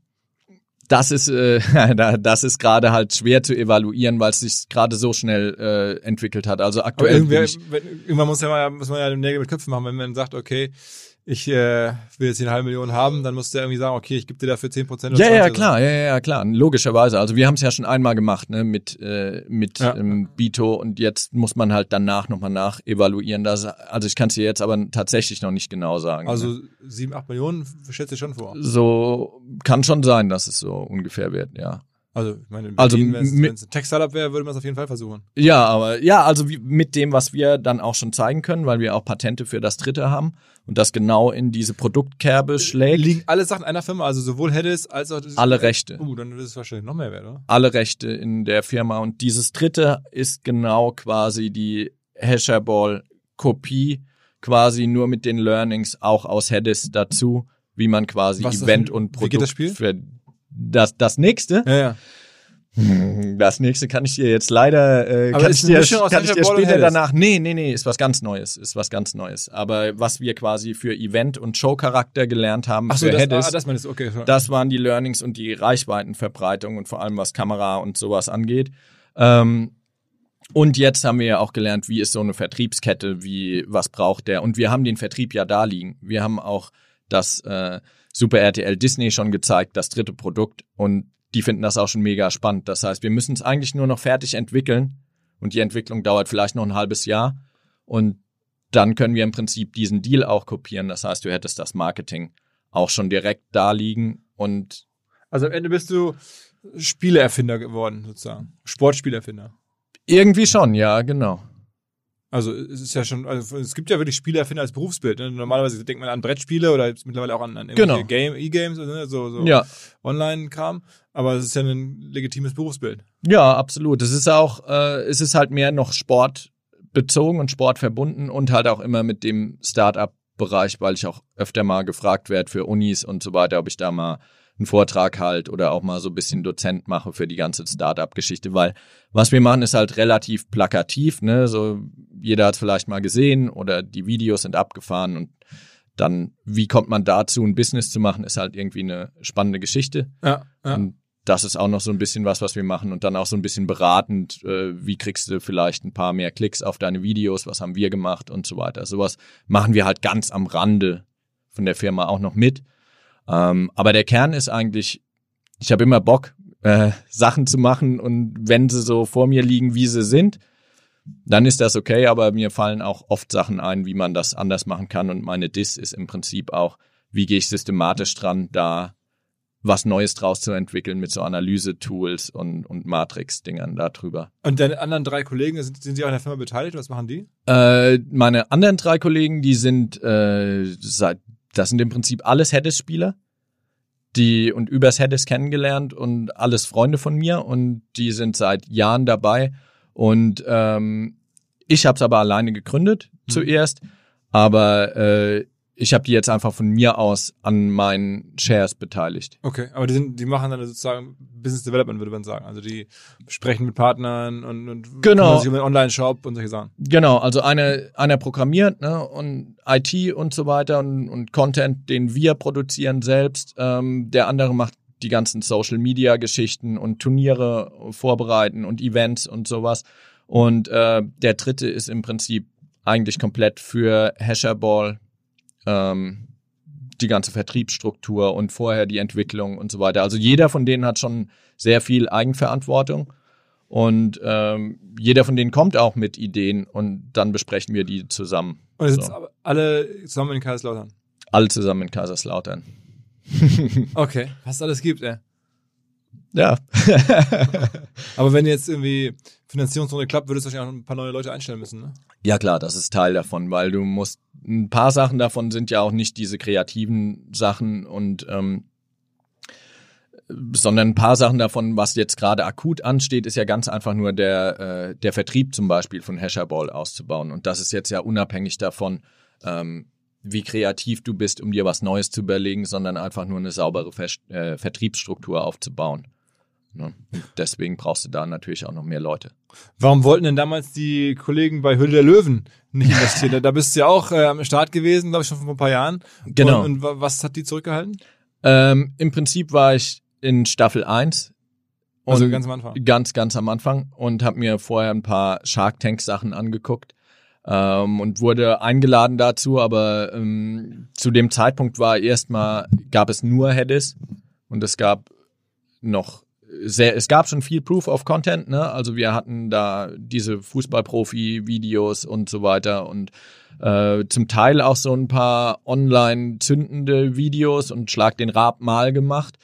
S3: Das ist, äh, da- das ist gerade halt schwer zu evaluieren, weil es sich gerade so schnell äh, entwickelt hat. Also aktuell
S1: irgendwer,
S3: ich,
S1: wenn, irgendwann muss, ja mal, muss man ja Nägel mit Köpfen machen, wenn man sagt, okay, ich äh, will jetzt hier eine halbe Million haben, dann musst du ja irgendwie sagen, okay, ich gebe dir dafür 10% oder
S3: ja, ja,
S1: 20
S3: klar, ja, ja, klar, logischerweise. Also wir haben es ja schon einmal gemacht, ne, mit äh, mit
S1: Ja.
S3: ähm, Bito und jetzt muss man halt danach nochmal nach evaluieren. Das, also ich kann es dir jetzt aber tatsächlich noch nicht genau sagen. ne?
S1: Also 7, 8 Millionen schätze ich schon vor.
S3: so kann schon sein, dass es so ungefähr wird, ja.
S1: Also, ich meine, in
S3: Also
S1: wenn
S3: mit-
S1: es ein Tech-Startup wäre, würde man es auf jeden Fall versuchen.
S3: Ja, aber ja, also wie, mit dem, was wir dann auch schon zeigen können, weil wir auch Patente für das dritte haben und das genau in diese Produktkerbe schlägt.
S1: Liegen alle Sachen einer Firma, also sowohl Hedis als auch das
S3: Alle Rechte.
S1: Uh, dann ist es wahrscheinlich noch mehr wert, oder?
S3: alle Rechte in der Firma. Und dieses dritte ist genau quasi die Hasherball-Kopie, quasi nur mit den Learnings auch aus Hedis dazu, wie man quasi
S1: Was
S3: Event und
S1: wie
S3: Produkt
S1: geht das Spiel?
S3: Das, das nächste.
S1: Ja, ja.
S3: Das nächste kann ich dir jetzt leider, äh, kann ich dir, kann ich dir später danach. Nee, nee, nee, ist was ganz Neues, ist was ganz Neues. Aber was wir quasi für Event und Showcharakter gelernt haben
S1: Ach so,
S3: für
S1: das,
S3: Hedis,
S1: ah, das meinst okay.
S3: das waren die Learnings und die Reichweitenverbreitung und vor allem was Kamera und sowas angeht. Ähm, und jetzt haben wir ja auch gelernt, wie ist so eine Vertriebskette, wie was braucht der. Und wir haben den Vertrieb ja da liegen. Wir haben auch das äh, Super RTL Disney schon gezeigt, das dritte Produkt. Und die finden das auch schon mega spannend. Das heißt, wir müssen es eigentlich nur noch fertig entwickeln. Und die Entwicklung dauert vielleicht noch ein halbes Jahr. Und dann können wir im Prinzip diesen Deal auch kopieren. Das heißt, du hättest das Marketing auch schon direkt da liegen und
S1: Also am Ende bist du Spieleerfinder geworden, sozusagen. Sportspielerfinder.
S3: irgendwie schon, ja, genau.
S1: Also es ist ja schon, also es gibt ja wirklich Spielerfinder als Berufsbild. Ne? Normalerweise denkt man an Brettspiele oder mittlerweile auch an, an
S3: Genau.
S1: Game, E-Games, ne? so, so
S3: Ja,
S1: Online-Kram. Aber es ist ja ein legitimes Berufsbild.
S3: ja, absolut. Es ist auch, äh, es ist halt mehr noch sportbezogen und sportverbunden und halt auch immer mit dem Start-up-Bereich, weil ich auch öfter mal gefragt werde für Unis und so weiter, ob ich da mal einen Vortrag halt oder auch mal so ein bisschen Dozent mache für die ganze Start-up-Geschichte, weil was wir machen ist halt relativ plakativ, ne, so jeder hat vielleicht mal gesehen oder die Videos sind abgefahren und dann, wie kommt man dazu, ein Business zu machen, ist halt irgendwie eine spannende Geschichte.
S1: Ja, ja.
S3: Und das ist auch noch so ein bisschen was, was wir machen und dann auch so ein bisschen beratend, äh, wie kriegst du vielleicht ein paar mehr Klicks auf deine Videos, was haben wir gemacht und so weiter. Sowas machen wir halt ganz am Rande von der Firma auch noch mit. Ähm, aber der Kern ist eigentlich, ich habe immer Bock, äh, Sachen zu machen und wenn sie so vor mir liegen, wie sie sind, dann ist das okay, aber mir fallen auch oft Sachen ein, wie man das anders machen kann und meine Dis ist im Prinzip auch, wie gehe ich systematisch dran, da was Neues draus zu entwickeln mit so Analyse-Tools und, und Matrix-Dingern darüber.
S1: Und deine anderen drei Kollegen, sind, sind sie auch in der Firma beteiligt? Was machen die?
S3: Äh, meine anderen drei Kollegen, die sind äh, seit, das sind im Prinzip alles Hedis-Spieler, die und übers Hedis kennengelernt und alles Freunde von mir und die sind seit Jahren dabei und ähm, ich habe es aber alleine gegründet zuerst, aber äh, ich habe die jetzt einfach von mir aus an meinen Shares beteiligt.
S1: Okay, aber die, sind, die machen dann sozusagen Business Development, würde man sagen. Also die sprechen mit Partnern und, und
S3: Genau.
S1: sich um den Online-Shop und solche Sachen.
S3: Genau, also einer, einer programmiert ne, und IT und so weiter und, und Content, den wir produzieren selbst. Ähm, der andere macht die ganzen Social-Media-Geschichten und Turniere vorbereiten und Events und sowas. Und äh, der dritte ist im Prinzip eigentlich komplett für Hasherball ähm, die ganze Vertriebsstruktur und vorher die Entwicklung und so weiter. Also jeder von denen hat schon sehr viel Eigenverantwortung. Und ähm, jeder von denen kommt auch mit Ideen und dann besprechen wir die zusammen.
S1: Und jetzt
S3: So.
S1: alle zusammen in Kaiserslautern.
S3: Alle zusammen in Kaiserslautern.
S1: Okay, was es alles gibt, ey.
S3: Ja.
S1: Aber wenn jetzt irgendwie Finanzierungsrunde klappt, würdest du wahrscheinlich auch ein paar neue Leute einstellen müssen, ne?
S3: ja klar, das ist Teil davon, weil du musst, ein paar Sachen davon sind ja auch nicht diese kreativen Sachen und ähm, sondern ein paar Sachen davon, was jetzt gerade akut ansteht, ist ja ganz einfach nur der, äh, der Vertrieb zum Beispiel von Hasherball auszubauen. Und das ist jetzt ja unabhängig davon, ähm, wie kreativ du bist, um dir was Neues zu überlegen, sondern einfach nur eine saubere Ver äh, Vertriebsstruktur aufzubauen. Ne? Deswegen brauchst du da natürlich auch noch mehr Leute.
S1: Warum wollten denn damals die Kollegen bei Hülle der Löwen nicht investieren? Da- bist du ja auch äh, am Start gewesen, glaube ich, schon vor ein paar Jahren.
S3: Genau.
S1: Und, und wa- was hat die zurückgehalten?
S3: Ähm, Im Prinzip war ich in Staffel 1.
S1: Also ganz am Anfang.
S3: Ganz, ganz am Anfang und habe mir vorher ein paar Shark Tank Sachen angeguckt ähm, und wurde eingeladen dazu, aber ähm, zu dem Zeitpunkt war erstmal, gab es nur Headis und es gab noch sehr, es gab schon viel Proof of Content, ne? Also wir hatten da diese Fußballprofi-Videos und so weiter und äh, zum Teil auch so ein paar online zündende Videos und Schlag den Rab mal gemacht.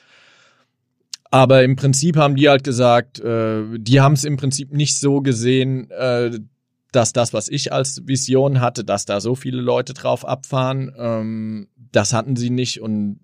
S3: Aber im Prinzip haben die halt gesagt, äh, die haben es im Prinzip nicht so gesehen, äh, dass das, was ich als Vision hatte, dass da so viele Leute drauf abfahren, ähm, das hatten sie nicht und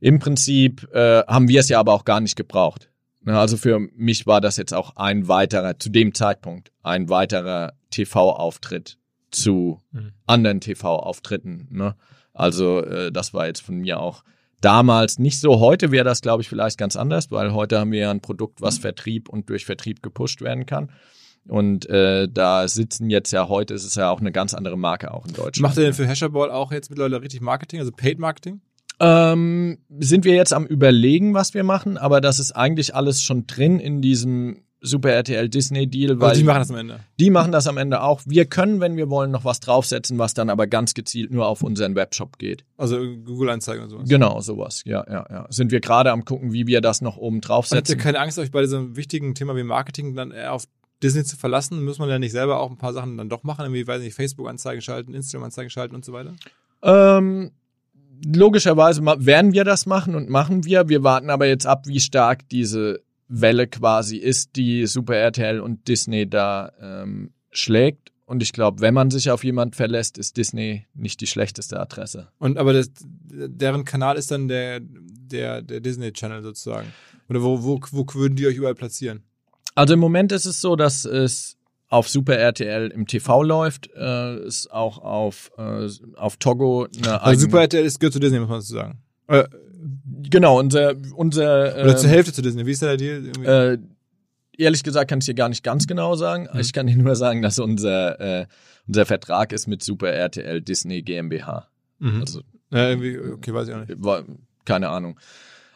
S3: im Prinzip äh, haben wir es ja aber auch gar nicht gebraucht. Ne, Also für mich war das jetzt auch ein weiterer, zu dem Zeitpunkt, ein weiterer TV-Auftritt zu
S1: Mhm.
S3: anderen TV-Auftritten. Ne? Also äh, das war jetzt von mir auch damals nicht so. Heute wäre das, glaube ich, vielleicht ganz anders, weil heute haben wir ja ein Produkt, was Vertrieb und durch Vertrieb gepusht werden kann. Und äh, da sitzen jetzt ja heute, ist es ja auch eine ganz andere Marke auch in Deutschland.
S1: Macht ihr denn für Hasherball auch jetzt mittlerweile richtig Marketing, also Paid Marketing?
S3: Ähm, sind wir jetzt am überlegen, was wir machen, aber das ist eigentlich alles schon drin in diesem Super RTL Disney Deal, weil
S1: Also die machen das am Ende.
S3: die machen das am Ende auch. Wir können, wenn wir wollen, noch was draufsetzen, was dann aber ganz gezielt nur auf unseren Webshop geht.
S1: Also Google-Anzeigen und sowas.
S3: Genau, sowas. Ja, ja, ja. Sind wir gerade am gucken, wie wir das noch oben
S1: Und Habt ihr
S3: draufsetzen.
S1: keine Angst, euch bei diesem wichtigen Thema wie Marketing dann eher auf Disney zu verlassen? Muss man ja nicht selber auch ein paar Sachen dann doch machen? Irgendwie, weiß nicht, Facebook-Anzeigen schalten, Instagram-Anzeigen schalten und so weiter?
S3: Ähm, logischerweise werden wir das machen und machen wir. Wir warten aber jetzt ab, wie stark diese Welle quasi ist, die Super RTL und Disney da ähm, schlägt. Und ich glaube, wenn man sich auf jemand verlässt, ist Disney nicht die schlechteste Adresse.
S1: Und aber das, deren Kanal ist dann der, der, der Disney-Channel sozusagen. Oder wo, wo, wo würden die euch überall platzieren?
S3: Also im Moment ist es so, dass es auf Super RTL im TV läuft, äh, es auch auf, äh, auf Togo eine
S1: Also
S3: eigene-
S1: Super RTL ist, gehört zu Disney, muss man dazu sagen. Äh,
S3: Genau, unser, unser
S1: oder zur
S3: ähm,
S1: Hälfte zu Disney. Wie ist der Deal? Irgendwie?
S3: Äh, ehrlich gesagt kann ich dir gar nicht ganz genau sagen.
S1: Mhm.
S3: Ich kann dir nur sagen, dass unser, äh, unser Vertrag ist mit Super RTL Disney GmbH.
S1: mhm.
S3: Also
S1: ja, irgendwie, okay, weiß ich auch nicht.
S3: war, keine Ahnung.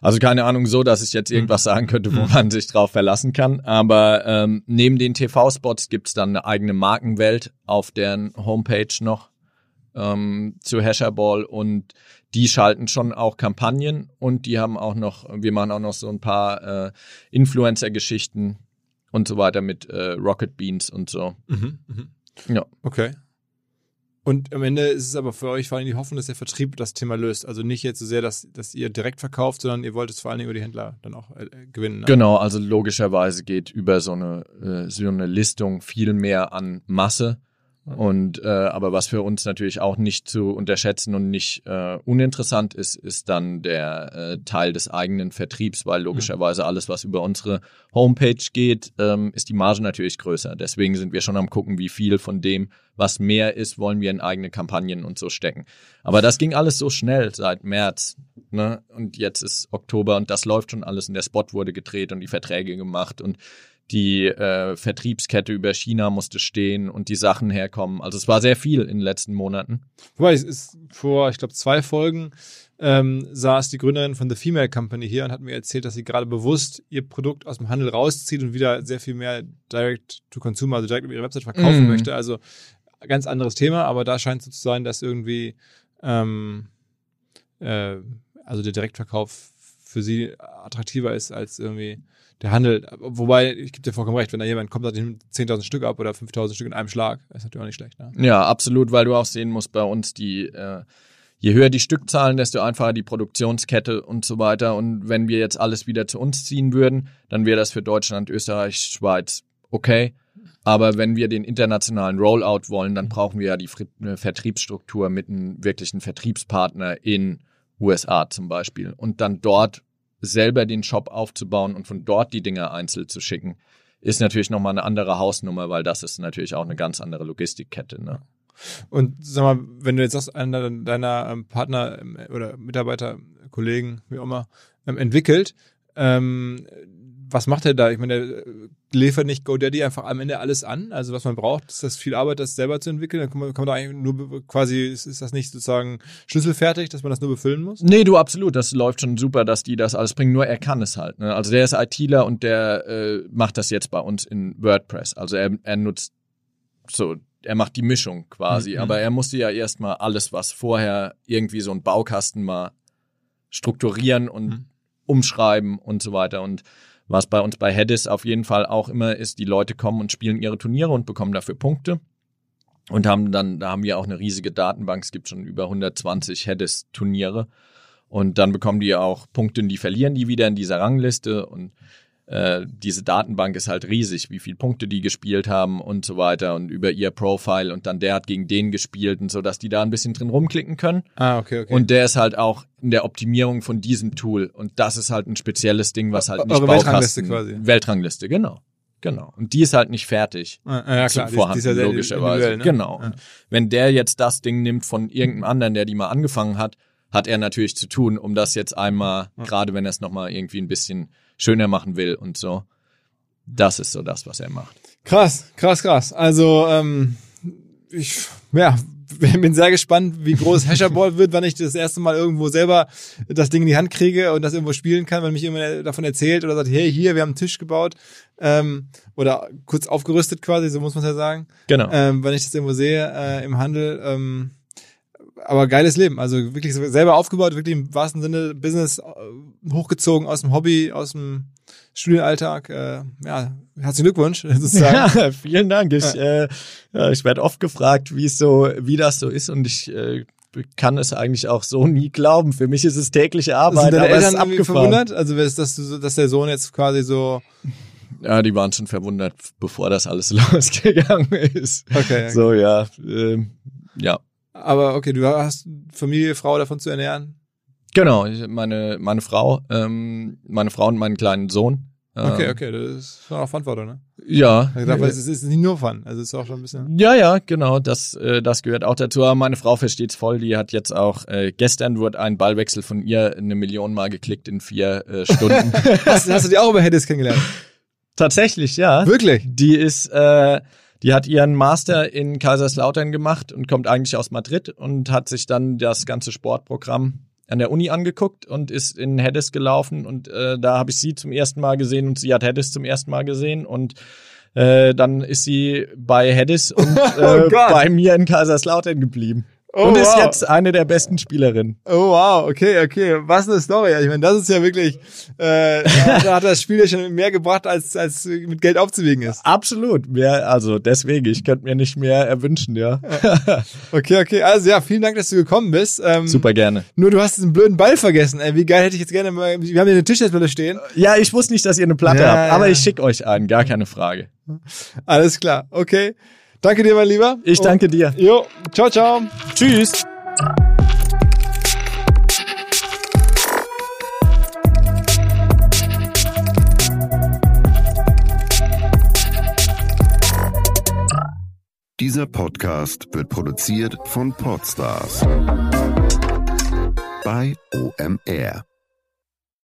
S3: Also keine Ahnung so, dass ich jetzt irgendwas
S1: Mhm.
S3: sagen könnte, wo man sich drauf verlassen kann. Aber ähm, neben den TV-Spots gibt's dann eine eigene Markenwelt auf deren Homepage noch ähm, zu Hasherball und die schalten schon auch Kampagnen und die haben auch noch, wir machen auch noch so ein paar äh, Influencer-Geschichten und so weiter mit äh, Rocket Beans und so.
S1: Mhm. Mhm.
S3: Ja.
S1: Okay. Und am Ende ist es aber für euch vor allem die Hoffnung, dass der Vertrieb das Thema löst. Also nicht jetzt so sehr, dass, dass ihr direkt verkauft, sondern ihr wollt es vor allen Dingen über die Händler dann auch äh, gewinnen. Ne?
S3: Genau, also logischerweise geht über so eine, äh, so eine Listung viel mehr an Masse Und äh, aber was für uns natürlich auch nicht zu unterschätzen und nicht äh, uninteressant ist, ist dann der äh, Teil des eigenen Vertriebs, weil logischerweise alles, was über unsere Homepage geht, ähm, ist die Marge natürlich größer. Deswegen sind wir schon am gucken, wie viel von dem, was mehr ist, wollen wir in eigene Kampagnen und so stecken. Aber das ging alles so schnell seit März, ne? Und jetzt ist Oktober und das läuft schon alles und der Spot wurde gedreht und die Verträge gemacht und die äh, Vertriebskette über China musste stehen und die Sachen herkommen. Also es war sehr viel in den letzten Monaten.
S1: Wobei, es ist vor, ich glaube, zwei Folgen ähm, saß die Gründerin von The Female Company hier und hat mir erzählt, dass sie gerade bewusst ihr Produkt aus dem Handel rauszieht und wieder sehr viel mehr Direct to Consumer, also direkt über ihre Website verkaufen
S3: Mhm.
S1: möchte. Also ganz anderes Thema, aber da scheint es so zu sein, dass irgendwie ähm, äh, also der Direktverkauf für sie attraktiver ist als irgendwie der Handel. Wobei, ich gebe dir vollkommen recht, wenn da jemand kommt, nehme 10.000 Stück ab oder 5.000 Stück in einem Schlag, ist natürlich auch nicht schlecht. Ne?
S3: Ja, absolut, weil du auch sehen musst bei uns die äh, je höher die Stückzahlen, desto einfacher die Produktionskette und so weiter. Und wenn wir jetzt alles wieder zu uns ziehen würden, dann wäre das für Deutschland, Österreich, Schweiz okay. Aber wenn wir den internationalen Rollout wollen, dann brauchen wir ja die Vertriebsstruktur mit einem wirklichen Vertriebspartner in USA zum Beispiel. Und dann dort selber den Shop aufzubauen und von dort die Dinge einzeln zu schicken, ist natürlich nochmal eine andere Hausnummer, weil das ist natürlich auch eine ganz andere Logistikkette. Ne?
S1: Und sag mal, wenn du jetzt sagst, einer deiner ähm, Partner ähm, oder Mitarbeiter, Kollegen, wie auch immer, ähm, entwickelt, ähm, was macht er da? Ich meine, der äh, liefert nicht GoDaddy einfach am Ende alles an? Also was man braucht, ist das viel Arbeit, das selber zu entwickeln? Dann kann man, kann man da eigentlich nur quasi, ist, ist das nicht sozusagen schlüsselfertig, dass man das nur befüllen muss?
S3: Nee, du absolut. Das läuft schon super, dass die das alles bringen. Nur er kann es halt. Ne? Also der ist ITler und der äh, macht das jetzt bei uns in WordPress. Also er, er nutzt so, er macht die Mischung quasi.
S1: Mhm.
S3: Aber er musste ja erstmal alles, was vorher irgendwie so ein Baukasten mal strukturieren und
S1: Mhm.
S3: umschreiben und so weiter. Und was bei uns bei Hedis auf jeden Fall auch immer ist, die Leute kommen und spielen ihre Turniere und bekommen dafür Punkte. Und haben dann, da haben wir auch eine riesige Datenbank. Es gibt schon über 120 Hedis-Turniere. Und dann bekommen die auch Punkte, die verlieren die wieder in dieser Rangliste. Und äh, diese Datenbank ist halt riesig, wie viele Punkte die gespielt haben und so weiter und über ihr Profile. Und dann der hat gegen den gespielt und so, dass die da ein bisschen drin rumklicken können.
S1: Ah, okay, okay.
S3: Und der ist halt auch in der Optimierung von diesem Tool. Und das ist halt ein spezielles Ding, was halt nicht
S1: Eure Weltrangliste quasi.
S3: Weltrangliste, genau. Genau. Und die ist halt nicht fertig.
S1: ah, ah, ja, klar,
S3: zum Vorhanden,
S1: die, ist ja
S3: logischerweise.
S1: ne?
S3: Genau.
S1: Ja.
S3: Und wenn der jetzt das Ding nimmt von irgendeinem anderen, der die mal angefangen hat, hat er natürlich zu tun, um das jetzt einmal, gerade wenn er es nochmal irgendwie ein bisschen schöner machen will und so. Das ist so das, was er macht.
S1: Krass, krass, krass. Also, ähm, ich, ja, bin sehr gespannt, wie groß Hasherball wird, wann ich das erste Mal irgendwo selber das Ding in die Hand kriege und das irgendwo spielen kann, wenn mich jemand davon erzählt oder sagt, hey, hier, wir haben einen Tisch gebaut ähm, oder kurz aufgerüstet quasi, so muss man es ja sagen,
S3: Genau.
S1: ähm, wenn ich das irgendwo sehe äh, im Handel. Ähm, aber geiles Leben, also wirklich selber aufgebaut, wirklich im wahrsten Sinne Business äh, hochgezogen aus dem Hobby, aus dem Studienalltag. Äh, ja, herzlichen Glückwunsch sozusagen.
S3: Ja, vielen Dank. Ich, äh, ja, ich werde oft gefragt, wie es so, wie das so ist und ich äh, kann es eigentlich auch so nie glauben. Für mich ist es tägliche Arbeit,
S1: Sind deine
S3: aber
S1: Eltern
S3: ist abgefahren.
S1: verwundert? Also, ist das, so, dass der Sohn jetzt quasi so.
S3: Ja, die waren schon verwundert, bevor das alles losgegangen ist.
S1: Okay, okay.
S3: So, ja, ähm, ja.
S1: Aber okay, du hast Familie, Frau davon zu ernähren.
S3: Genau, ich, meine, meine Frau, ähm, meine Frau und meinen kleinen Sohn. Ähm,
S1: Okay, okay, das ist schon auch Verantwortung, ne?
S3: Ja.
S1: Ich dachte, es ist nicht nur Fun, also es ist auch schon ein bisschen.
S3: Ja, ja, genau, das, äh, das gehört auch dazu. Aber meine Frau versteht's voll. Die hat jetzt auch, äh, gestern wurde ein Ballwechsel von ihr eine Million Mal geklickt in vier äh, Stunden.
S1: Hast, hast du die auch über Hedis kennengelernt?
S3: Tatsächlich, ja.
S1: Wirklich?
S3: Die ist, äh, die hat ihren Master in Kaiserslautern gemacht und kommt eigentlich aus Madrid und hat sich dann das ganze Sportprogramm an der Uni angeguckt und ist in Hedis gelaufen und äh, da habe ich sie zum ersten Mal gesehen und sie hat Hedis zum ersten Mal gesehen und äh, dann ist sie bei Hedis und äh,
S1: Oh
S3: bei mir in Kaiserslautern geblieben.
S1: Oh,
S3: und ist
S1: wow.
S3: jetzt eine der besten Spielerinnen.
S1: Oh wow, okay, okay. Was eine Story. Ich meine, das ist ja wirklich, äh, da hat das Spiel ja schon mehr gebracht, als, als mit Geld aufzuwiegen ist.
S3: Absolut. Mehr, also deswegen, ich könnte mir nicht mehr erwünschen, ja.
S1: Okay, okay. Also ja, vielen Dank, dass du gekommen bist. Ähm,
S3: Super gerne.
S1: Nur du hast diesen blöden Ball vergessen. Ey, wie geil hätte ich jetzt gerne mal. Wir haben hier eine Tischtennisplatte stehen.
S3: Ja, ich wusste nicht, dass ihr eine Platte
S1: Ja,
S3: habt, aber
S1: ja.
S3: ich schicke euch einen, gar keine Frage.
S1: Alles klar, okay. Danke dir, mein Lieber.
S3: Ich danke dir.
S1: Jo, ciao, ciao.
S3: Tschüss.
S4: Dieser Podcast wird produziert von Podstars bei OMR.